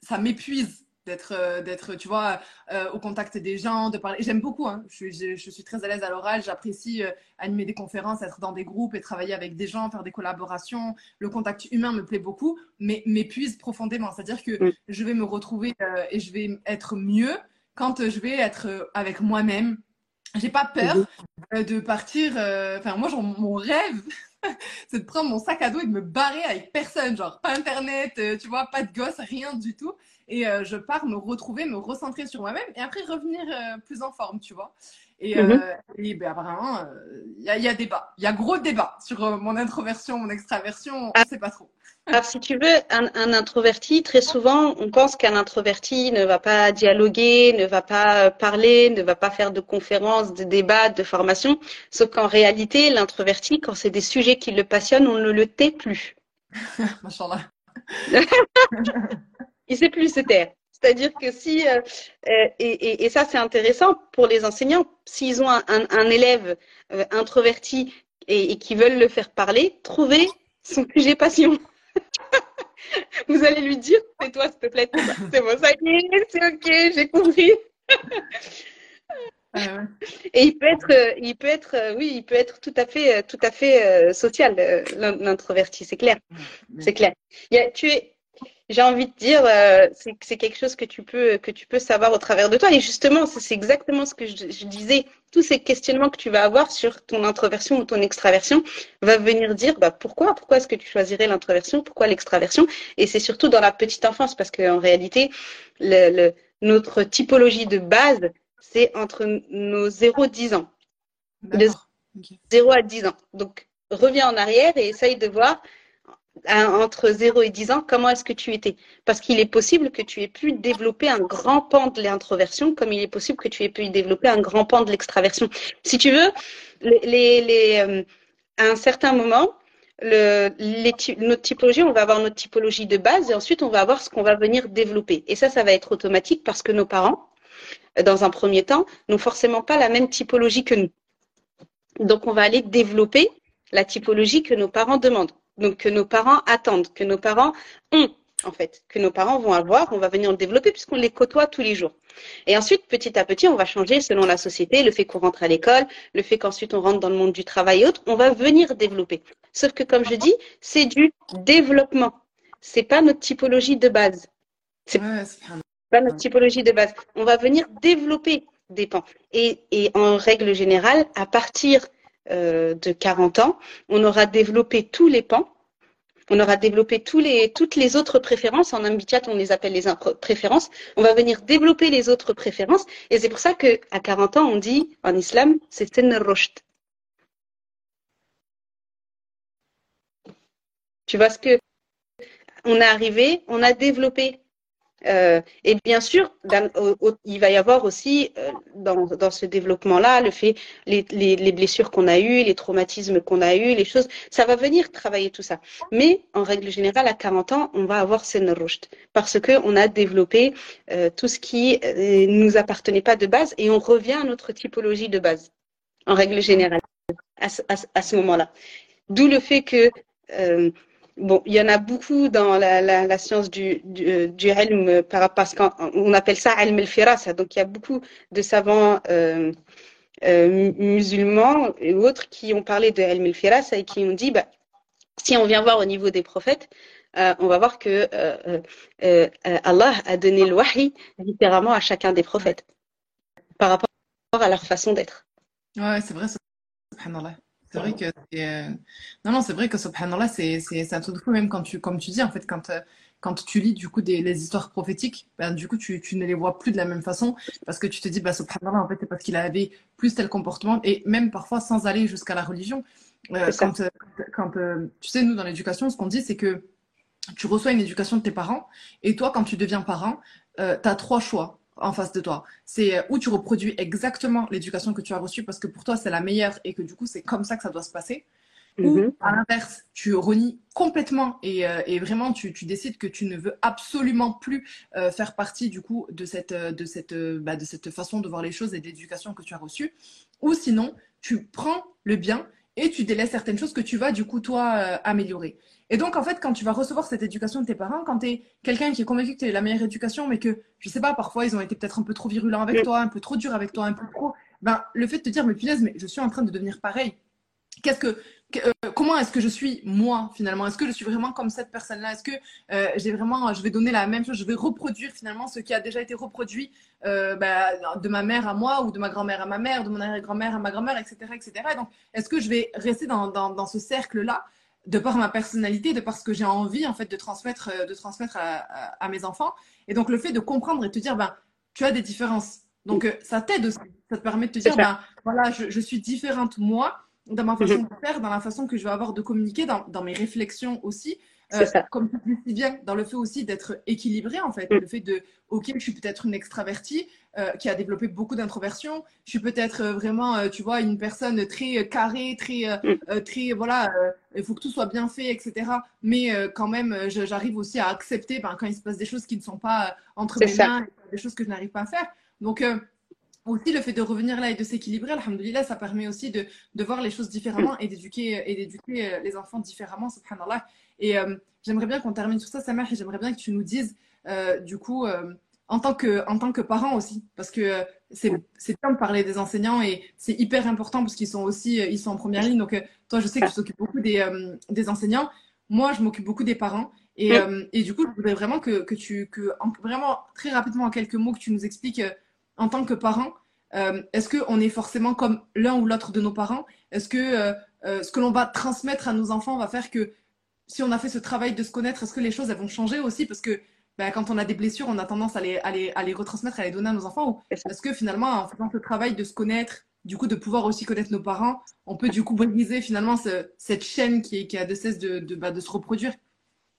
[SPEAKER 1] ça m'épuise d'être euh, d'être tu vois euh, au contact des gens de parler. J'aime beaucoup hein. je, je, je, suis très à l'aise à l'oral. J'apprécie euh, animer des conférences être dans des groupes et travailler avec des gens faire des collaborations. Le contact humain me plaît beaucoup mais m'épuise profondément. C'est à dire que je vais me retrouver et je vais être mieux quand je vais être avec moi-même. J'ai pas peur de partir enfin moi genre, mon rêve c'est de prendre mon sac à dos et de me barrer avec personne. Genre pas internet tu vois pas de gosse rien du tout et euh, je pars me retrouver, me recentrer sur moi-même et après revenir euh, plus en forme, tu vois. Et, mhm. euh, et ben, apparemment, il y, y, a débat. Il y a gros débat sur mon introversion, mon extraversion, on ne ah. sait pas trop.
[SPEAKER 2] Alors, si tu veux, un, un introverti, très souvent, on pense qu'un introverti ne va pas dialoguer, ne va pas parler, ne va pas faire de conférences, de débats, de formations. Sauf qu'en réalité, l'introverti, quand c'est des sujets qui le passionnent, on ne le tait plus.
[SPEAKER 1] Machallah.
[SPEAKER 2] il sait plus se taire. C'est-à-dire que si, euh, euh, et, et, ça c'est intéressant pour les enseignants, s'ils ont un, un, élève euh, introverti et, et qui veulent le faire parler, trouver son sujet passion. Vous allez lui dire, c'est toi s'il te plaît, c'est bon, ça y est, c'est ok, j'ai compris. Et il peut être, il peut être, oui, il peut être tout à fait, tout à fait social, l'introverti, c'est clair, c'est clair. Il y a, tu es, j'ai envie de dire, euh, c'est quelque chose que tu peux que tu peux savoir au travers de toi. Et justement, c'est exactement ce que je, disais. Tous ces questionnements que tu vas avoir sur ton introversion ou ton extraversion va venir dire, bah pourquoi? Pourquoi est-ce que tu choisirais l'introversion? Pourquoi l'extraversion? Et c'est surtout dans la petite enfance, parce qu'en réalité, le, notre typologie de base, c'est entre nos 0 et 10 ans. De 0 à 10 ans. Donc, reviens en arrière et essaye de voir entre 0 et 10 ans, comment est-ce que tu étais? Parce qu'il est possible que tu aies pu développer un grand pan de l'introversion, comme il est possible que tu aies pu développer un grand pan de l'extraversion. Si tu veux, les, les, euh, à un certain moment, le, les, notre typologie, on va avoir notre typologie de base et ensuite on va avoir ce qu'on va venir développer. Et ça, ça va être automatique parce que nos parents, dans un premier temps, n'ont forcément pas la même typologie que nous. Donc on va aller développer la typologie que nos parents demandent donc que nos parents attendent, que nos parents ont en fait, que nos parents vont avoir, on va venir le développer puisqu'on les côtoie tous les jours. Et ensuite, petit à petit, on va changer selon la société, le fait qu'on rentre à l'école, le fait qu'ensuite on rentre dans le monde du travail et autres, on va venir développer. Sauf que comme je dis, c'est du développement. C'est pas notre typologie de base. C'est pas notre typologie de base. On va venir développer des pans. Et, et en règle générale, à partir euh, de 40 ans, on aura développé tous les pans, on aura développé tous les, toutes les autres préférences. En Ambichat, on les appelle les préférences. On va venir développer les autres préférences. Et c'est pour ça qu'à 40 ans, on dit en islam, c'est Sen Tu vois ce que on est arrivé, on a développé euh, et bien sûr, il va y avoir aussi euh, dans, ce développement-là le fait, les, les, les blessures qu'on a eues, les traumatismes qu'on a eus, les choses, ça va venir travailler tout ça. Mais en règle générale, à 40 ans, on va avoir Sen parce que on a développé euh, tout ce qui ne nous appartenait pas de base et on revient à notre typologie de base, en règle générale, à ce moment-là. D'où le fait que Bon, il y en a beaucoup dans la, science du, du, du helm, parce qu'on appelle ça el Donc, il y a beaucoup de savants euh, euh, musulmans et autres qui ont parlé de el et qui ont dit, bah, si on vient voir au niveau des prophètes, euh, on va voir que euh, euh, Allah a donné le wahi différemment à chacun des prophètes par rapport à leur façon d'être.
[SPEAKER 1] Ouais, c'est vrai, subhanallah. C'est vrai que euh, non non c'est vrai que subhanallah c'est c'est un truc de fou même quand tu comme tu dis en fait quand euh, quand tu lis du coup des les histoires prophétiques ben, du coup tu, tu ne les vois plus de la même façon parce que tu te dis bah subhanallah en fait c'est parce qu'il avait plus tel comportement et même parfois sans aller jusqu'à la religion. Euh, quand quand tu sais nous dans l'éducation ce qu'on dit c'est que tu reçois une éducation de tes parents et toi quand tu deviens parent tu as trois choix en face de toi. C'est euh, où tu reproduis exactement l'éducation que tu as reçue parce que pour toi c'est la meilleure et que du coup c'est comme ça que ça doit se passer. Ou mhm. à l'inverse, tu renies complètement et, euh, et vraiment tu, tu, décides que tu ne veux absolument plus euh, faire partie du coup de cette, de, cette, bah, de cette façon de voir les choses et de l'éducation que tu as reçue. Ou sinon, tu prends le bien et tu délaisses certaines choses que tu vas du coup toi euh, améliorer. Et donc en fait quand tu vas recevoir cette éducation de tes parents, quand tu es quelqu'un qui est convaincu que tu es la meilleure éducation mais que je sais pas parfois ils ont été peut-être un peu trop virulents avec toi, un peu trop durs avec toi, un peu trop ben le fait de te dire mais punaise mais je suis en train de devenir pareil. Qu'est-ce que euh, comment est-ce que je suis moi finalement? Est-ce que je suis vraiment comme cette personne-là? Est-ce que euh, j'ai vraiment, je vais donner la même chose, je vais reproduire finalement ce qui a déjà été reproduit euh, bah, de ma mère à moi ou de ma grand-mère à ma mère, de mon arrière-grand-mère à ma grand-mère, etc., etc. donc, est-ce que je vais rester dans, dans, dans ce cercle-là de par ma personnalité, de par ce que j'ai envie en fait de transmettre, de transmettre à, à, mes enfants? Et donc le fait de comprendre et de te dire, ben, tu as des différences. Donc ça t'aide aussi. Ça te permet de te dire, ben, voilà, je, je suis différente moi dans ma façon de faire, dans la façon que je vais avoir de communiquer, dans, dans mes réflexions aussi. Euh, comme tu dis si bien, dans le fait aussi d'être équilibré, en fait. Mm. Le fait de, ok, je suis peut-être une extravertie euh, qui a développé beaucoup d'introversion. Je suis peut-être euh, vraiment, euh, tu vois, une personne très carrée, très, mm. très voilà, il faut que tout soit bien fait, etc. Mais quand même, j'arrive aussi à accepter ben, quand il se passe des choses qui ne sont pas entre mes mains, des choses que je n'arrive pas à faire. Donc, aussi le fait de revenir là et de s'équilibrer, alhamdoulilah, ça permet aussi de, de voir les choses différemment et d'éduquer et d'éduquer euh, les enfants différemment, subhanallah. Et euh, j'aimerais bien qu'on termine sur ça, Samah, et j'aimerais bien que tu nous dises, euh, du coup, en, tant que, en tant que parent aussi, parce que c'est bien de parler des enseignants et c'est hyper important parce qu'ils sont aussi ils sont en première ligne. Donc, toi, je sais que tu t'occupes beaucoup des, des enseignants. Moi, je m'occupe beaucoup des parents. Et, et, du coup, je voudrais vraiment que, que tu, que, vraiment très rapidement, en quelques mots, que tu nous expliques en tant que parent, euh, est-ce qu'on est forcément comme l'un ou l'autre de nos parents? Est-ce que euh, euh, ce que l'on va transmettre à nos enfants va faire que si on a fait ce travail de se connaître, est-ce que les choses elles vont changer aussi? Parce que bah, quand on a des blessures, on a tendance à les, à, les, à les, retransmettre, à les donner à nos enfants. Ou est-ce que finalement, en faisant ce travail de se connaître, du coup de pouvoir aussi connaître nos parents, on peut du coup briser finalement cette chaîne qui, qui a de cesse de, de, bah, de se reproduire?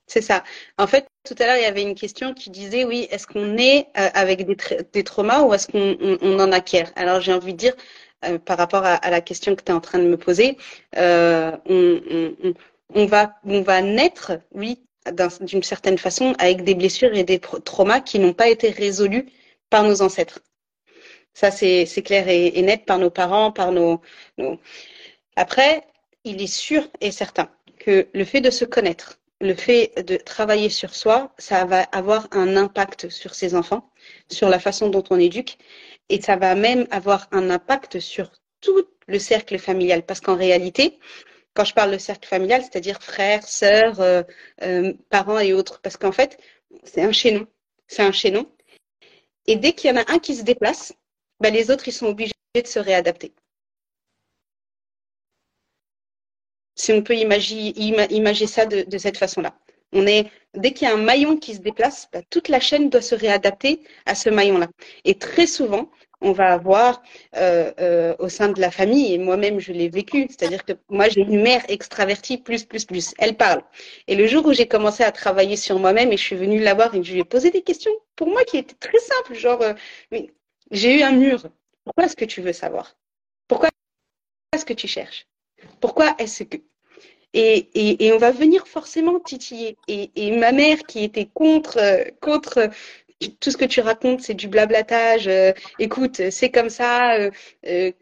[SPEAKER 2] C'est ça. En fait, tout à l'heure, il y avait une question qui disait, oui, est-ce qu'on est euh, avec des, traumas ou est-ce qu'on on, en acquiert? Alors, j'ai envie de dire, euh, par rapport à, la question que tu es en train de me poser, euh, on, va, naître, oui, d'une certaine façon, avec des blessures et des traumas qui n'ont pas été résolus par nos ancêtres. Ça, c'est clair et, et, net par nos parents, par nos... Après, il est sûr et certain que le fait de se connaître, le fait de travailler sur soi, ça va avoir un impact sur ses enfants, sur la façon dont on éduque, et ça va même avoir un impact sur tout le cercle familial. Parce qu'en réalité, quand je parle de cercle familial, c'est-à-dire frères, sœurs, euh, euh, parents et autres, parce qu'en fait, c'est un chaînon. C'est un chaînon. Et dès qu'il y en a un qui se déplace, ben les autres, ils sont obligés de se réadapter. Si on peut imaginer, ça de, cette façon-là. On est, dès qu'il y a un maillon qui se déplace, bah, toute la chaîne doit se réadapter à ce maillon-là. Et très souvent, on va avoir euh, euh, au sein de la famille, et moi-même je l'ai vécu, c'est-à-dire que moi j'ai une mère extravertie plus, plus, plus, elle parle. Et le jour où j'ai commencé à travailler sur moi-même et je suis venue la voir et je lui ai posé des questions, pour moi qui étaient très simples, genre, euh, j'ai eu un mur, pourquoi est-ce que tu veux savoir? Pourquoi est-ce que tu cherches? Pourquoi est-ce que et, on va venir forcément titiller. Et, ma mère qui était contre, contre tout ce que tu racontes, c'est du blablatage. Euh, écoute, c'est comme ça. Euh, euh,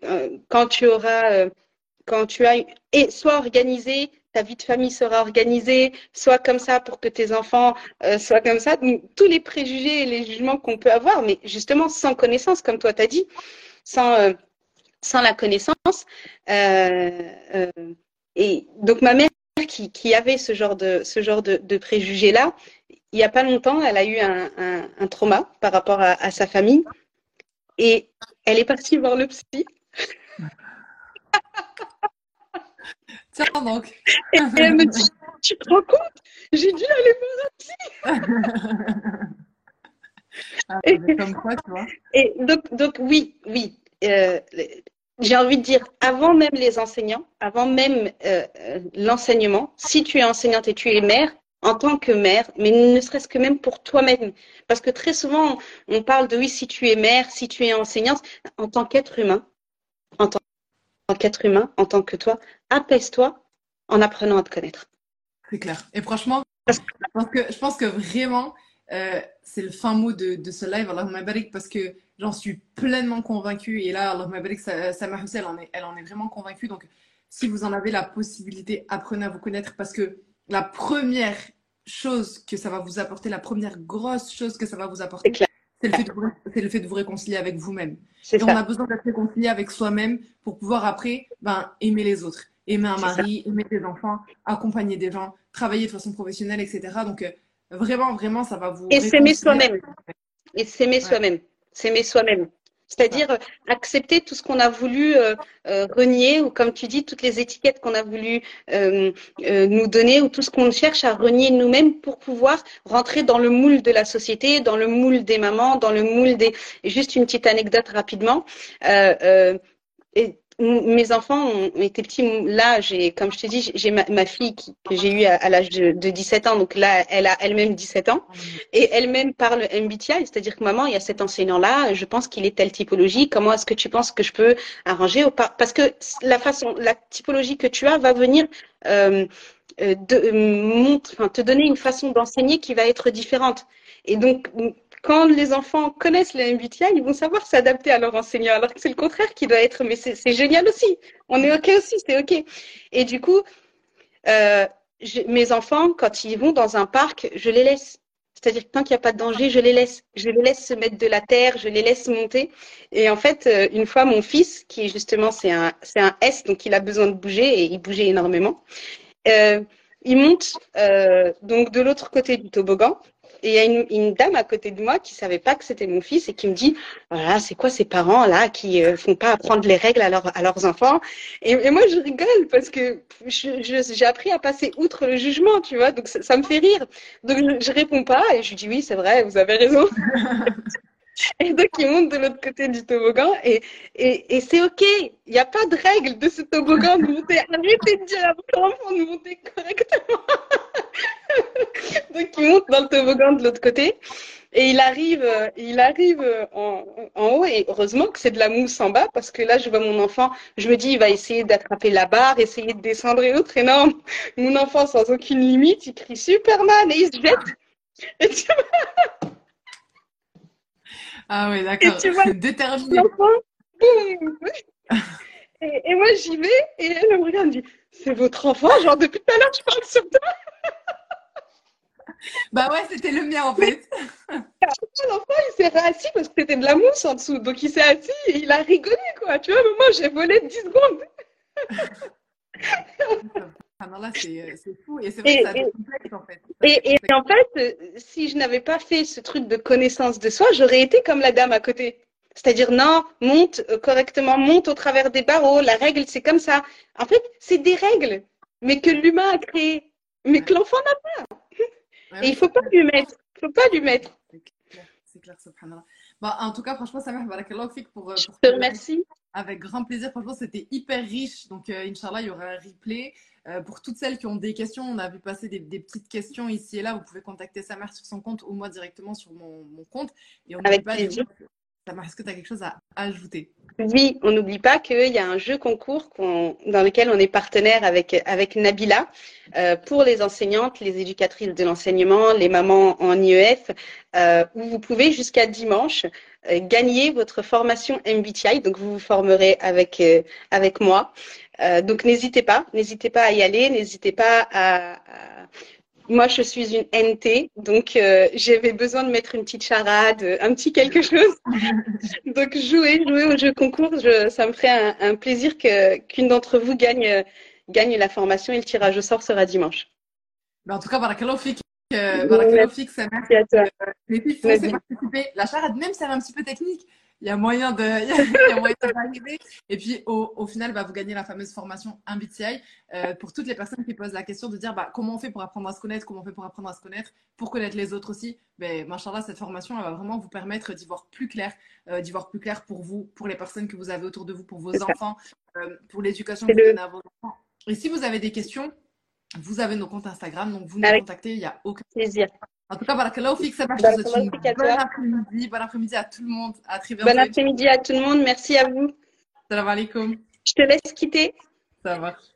[SPEAKER 2] quand tu auras, quand tu as, et soit organisé, ta vie de famille sera organisée, soit comme ça pour que tes enfants soient comme ça. tous les préjugés et les jugements qu'on peut avoir, mais justement sans connaissance, comme toi t'as dit, sans sans la connaissance. Euh, euh, et donc ma mère qui, qui, avait ce genre de, ce genre de, de préjugés-là, il n'y a pas longtemps, elle a eu un, un, un trauma par rapport à, à, sa famille et elle est partie voir le psy.
[SPEAKER 1] Tiens donc.
[SPEAKER 2] Et elle me dit, tu te rends compte? J'ai dû aller voir un psy.
[SPEAKER 1] ah, et, comme quoi, tu vois.
[SPEAKER 2] Et donc, donc oui, oui. Euh, j'ai envie de dire, avant même les enseignants, avant même euh, l'enseignement, si tu es enseignante et tu es mère, en tant que mère, mais ne serait-ce que même pour toi-même. Parce que très souvent, on parle de oui, si tu es mère, si tu es enseignante, en tant qu'être humain, en tant qu'être humain, en tant que toi, apaise-toi en apprenant à te connaître.
[SPEAKER 1] C'est clair. Et franchement, je pense que, je pense que vraiment, euh, c'est le fin mot de, de ce live, Allah parce que j'en suis pleinement convaincue. Et là, Allah barik, Samah elle en, est, elle en est vraiment convaincue. Donc, si vous en avez la possibilité, apprenez à vous connaître parce que la première chose que ça va vous apporter, la première grosse chose que ça va vous apporter, c'est le, fait de vous, le fait de vous réconcilier avec vous-même. on a besoin d'être réconcilié avec soi-même pour pouvoir après ben, aimer les autres, aimer un mari, aimer des enfants, accompagner des gens, travailler de façon professionnelle, etc. Donc euh, vraiment, vraiment, ça va vous...
[SPEAKER 2] Et s'aimer soi-même. Et s'aimer soi-même. S'aimer soi-même. C'est-à-dire euh, accepter tout ce qu'on a voulu euh, euh, renier ou comme tu dis, toutes les étiquettes qu'on a voulu nous donner ou tout ce qu'on cherche à renier nous-mêmes pour pouvoir rentrer dans le moule de la société, dans le moule des mamans, dans le moule des... Juste une petite anecdote rapidement. Et mes enfants ont été petits. Là, j'ai, comme je te dis, j'ai ma, fille que j'ai eue à, l'âge de, 17 ans. Donc là, elle a elle-même 17 ans. Et elle-même parle MBTI, c'est-à-dire que maman, il y a cet enseignant-là, je pense qu'il est telle typologie. Comment est-ce que tu penses que je peux arranger Parce que la façon, la typologie que tu as va venir euh, euh de, euh, te donner une façon d'enseigner qui va être différente. Et donc, quand les enfants connaissent les MBTI, ils vont savoir s'adapter à leur enseignant, alors que c'est le contraire qui doit être, mais c'est génial aussi. On est OK aussi, c'est OK. Et du coup, euh, mes enfants, quand ils vont dans un parc, je les laisse. C'est-à-dire que tant qu'il n'y a pas de danger, je les laisse. Je les laisse se mettre de la terre, je les laisse monter. Et en fait, euh, une fois, mon fils, qui justement, c'est un, un S, donc il a besoin de bouger et il bougeait énormément, euh, il monte donc de l'autre côté du toboggan et il y a une, dame à côté de moi qui savait pas que c'était mon fils et qui me dit voilà c'est quoi ces parents là qui euh, font pas apprendre les règles à, à leurs enfants? Et, moi je rigole parce que j'ai appris à passer outre le jugement tu vois donc ça, me fait rire donc je, je réponds pas et je lui dis oui c'est vrai vous avez raison Et donc, il monte de l'autre côté du toboggan et, et, et c'est OK. Il n'y a pas de règle de ce toboggan de monter. Arrêtez de dire à votre enfant de monter correctement. donc, il monte dans le toboggan de l'autre côté et il arrive, il arrive en, en haut et heureusement que c'est de la mousse en bas parce que là, je vois mon enfant, je me dis, il va essayer d'attraper la barre, essayer de descendre et autres. Et non, mon enfant, sans aucune limite, il crie Superman et il se jette. Et tu vois
[SPEAKER 1] ah oui, d'accord.
[SPEAKER 2] tu vois,
[SPEAKER 1] déterminé.
[SPEAKER 2] Et, et, moi, j'y vais et elle me regarde et me dit C'est votre enfant Genre, depuis tout à l'heure, je parle sur toi.
[SPEAKER 1] bah ouais, c'était le mien en fait.
[SPEAKER 2] L'enfant, il s'est assis parce que c'était de la mousse en dessous. Donc, il s'est assis et il a rigolé, quoi. Tu vois, moi, j'ai volé 10 secondes.
[SPEAKER 1] Ah non, là, c'est fou. Et c'est vrai que ça complexe, en fait.
[SPEAKER 2] Et, et, en fait, euh, si je n'avais pas fait ce truc de connaissance de soi, j'aurais été comme la dame à côté. C'est-à-dire, non, monte euh, correctement, monte au travers des barreaux. La règle, c'est comme ça. En fait, c'est des règles, mais que l'humain a créées, mais que l'enfant n'a pas. et il ne faut pas lui mettre. Il faut pas lui mettre.
[SPEAKER 1] C'est clair, subhanallah. Bon, en tout cas, franchement, ça m'a fait pour,
[SPEAKER 2] euh. Je te remercie.
[SPEAKER 1] Avec grand plaisir. Franchement, c'était hyper riche. Donc, euh, Inch'Allah, il y aura un replay. Euh, pour toutes celles qui ont des questions, on a vu passer des, petites questions ici et là. Vous pouvez contacter sa mère sur son compte ou moi directement sur mon, compte.
[SPEAKER 2] Et on Avec pas plaisir.
[SPEAKER 1] Est-ce que tu as quelque chose à ajouter?
[SPEAKER 2] Oui, on n'oublie pas qu'il y a un jeu concours dans lequel on est partenaire avec, avec Nabila euh, pour les enseignantes, les éducatrices de l'enseignement, les mamans en IEF, euh, où vous pouvez jusqu'à dimanche euh, gagner votre formation MBTI. Donc, vous vous formerez avec, avec moi. donc, n'hésitez pas, n'hésitez pas à y aller, n'hésitez pas à moi, je suis une NT, donc euh, j'avais besoin de mettre une petite charade, un petit quelque chose. donc jouer, jouer au jeu concours, ça me ferait un, plaisir que qu'une d'entre vous gagne gagne la formation et le tirage au sort sera dimanche.
[SPEAKER 1] En tout cas, Barakallahu Fik, euh, Fik, ça merci à toi. Euh, les filles, participer. La charade, même, c'est un petit peu technique il y a moyen de, il y a moyen d'arriver. Et puis, au, au final, bah, vous gagnez la fameuse formation MBTI euh, pour toutes les personnes qui posent la question de dire bah, comment on fait pour apprendre à se connaître, comment on fait pour apprendre à se connaître, pour connaître les autres aussi. Ben, machallah, cette formation, elle va vraiment vous permettre d'y voir plus clair, euh, d'y voir plus clair pour vous, pour les personnes que vous avez autour de vous, pour vos enfants, euh, pour l'éducation que vous donnez à vos enfants. Et si vous avez des questions, vous avez nos comptes Instagram, donc vous nous contactez, il n'y a aucun
[SPEAKER 2] plaisir.
[SPEAKER 1] En tout cas, barakallahu fik, ça marche. Bon après-midi. Bon après-midi à tout le monde. À très
[SPEAKER 2] bientôt. Bon après-midi à tout le monde. Merci à vous.
[SPEAKER 1] Salam alaikum.
[SPEAKER 2] Je te laisse quitter.
[SPEAKER 1] Ça marche.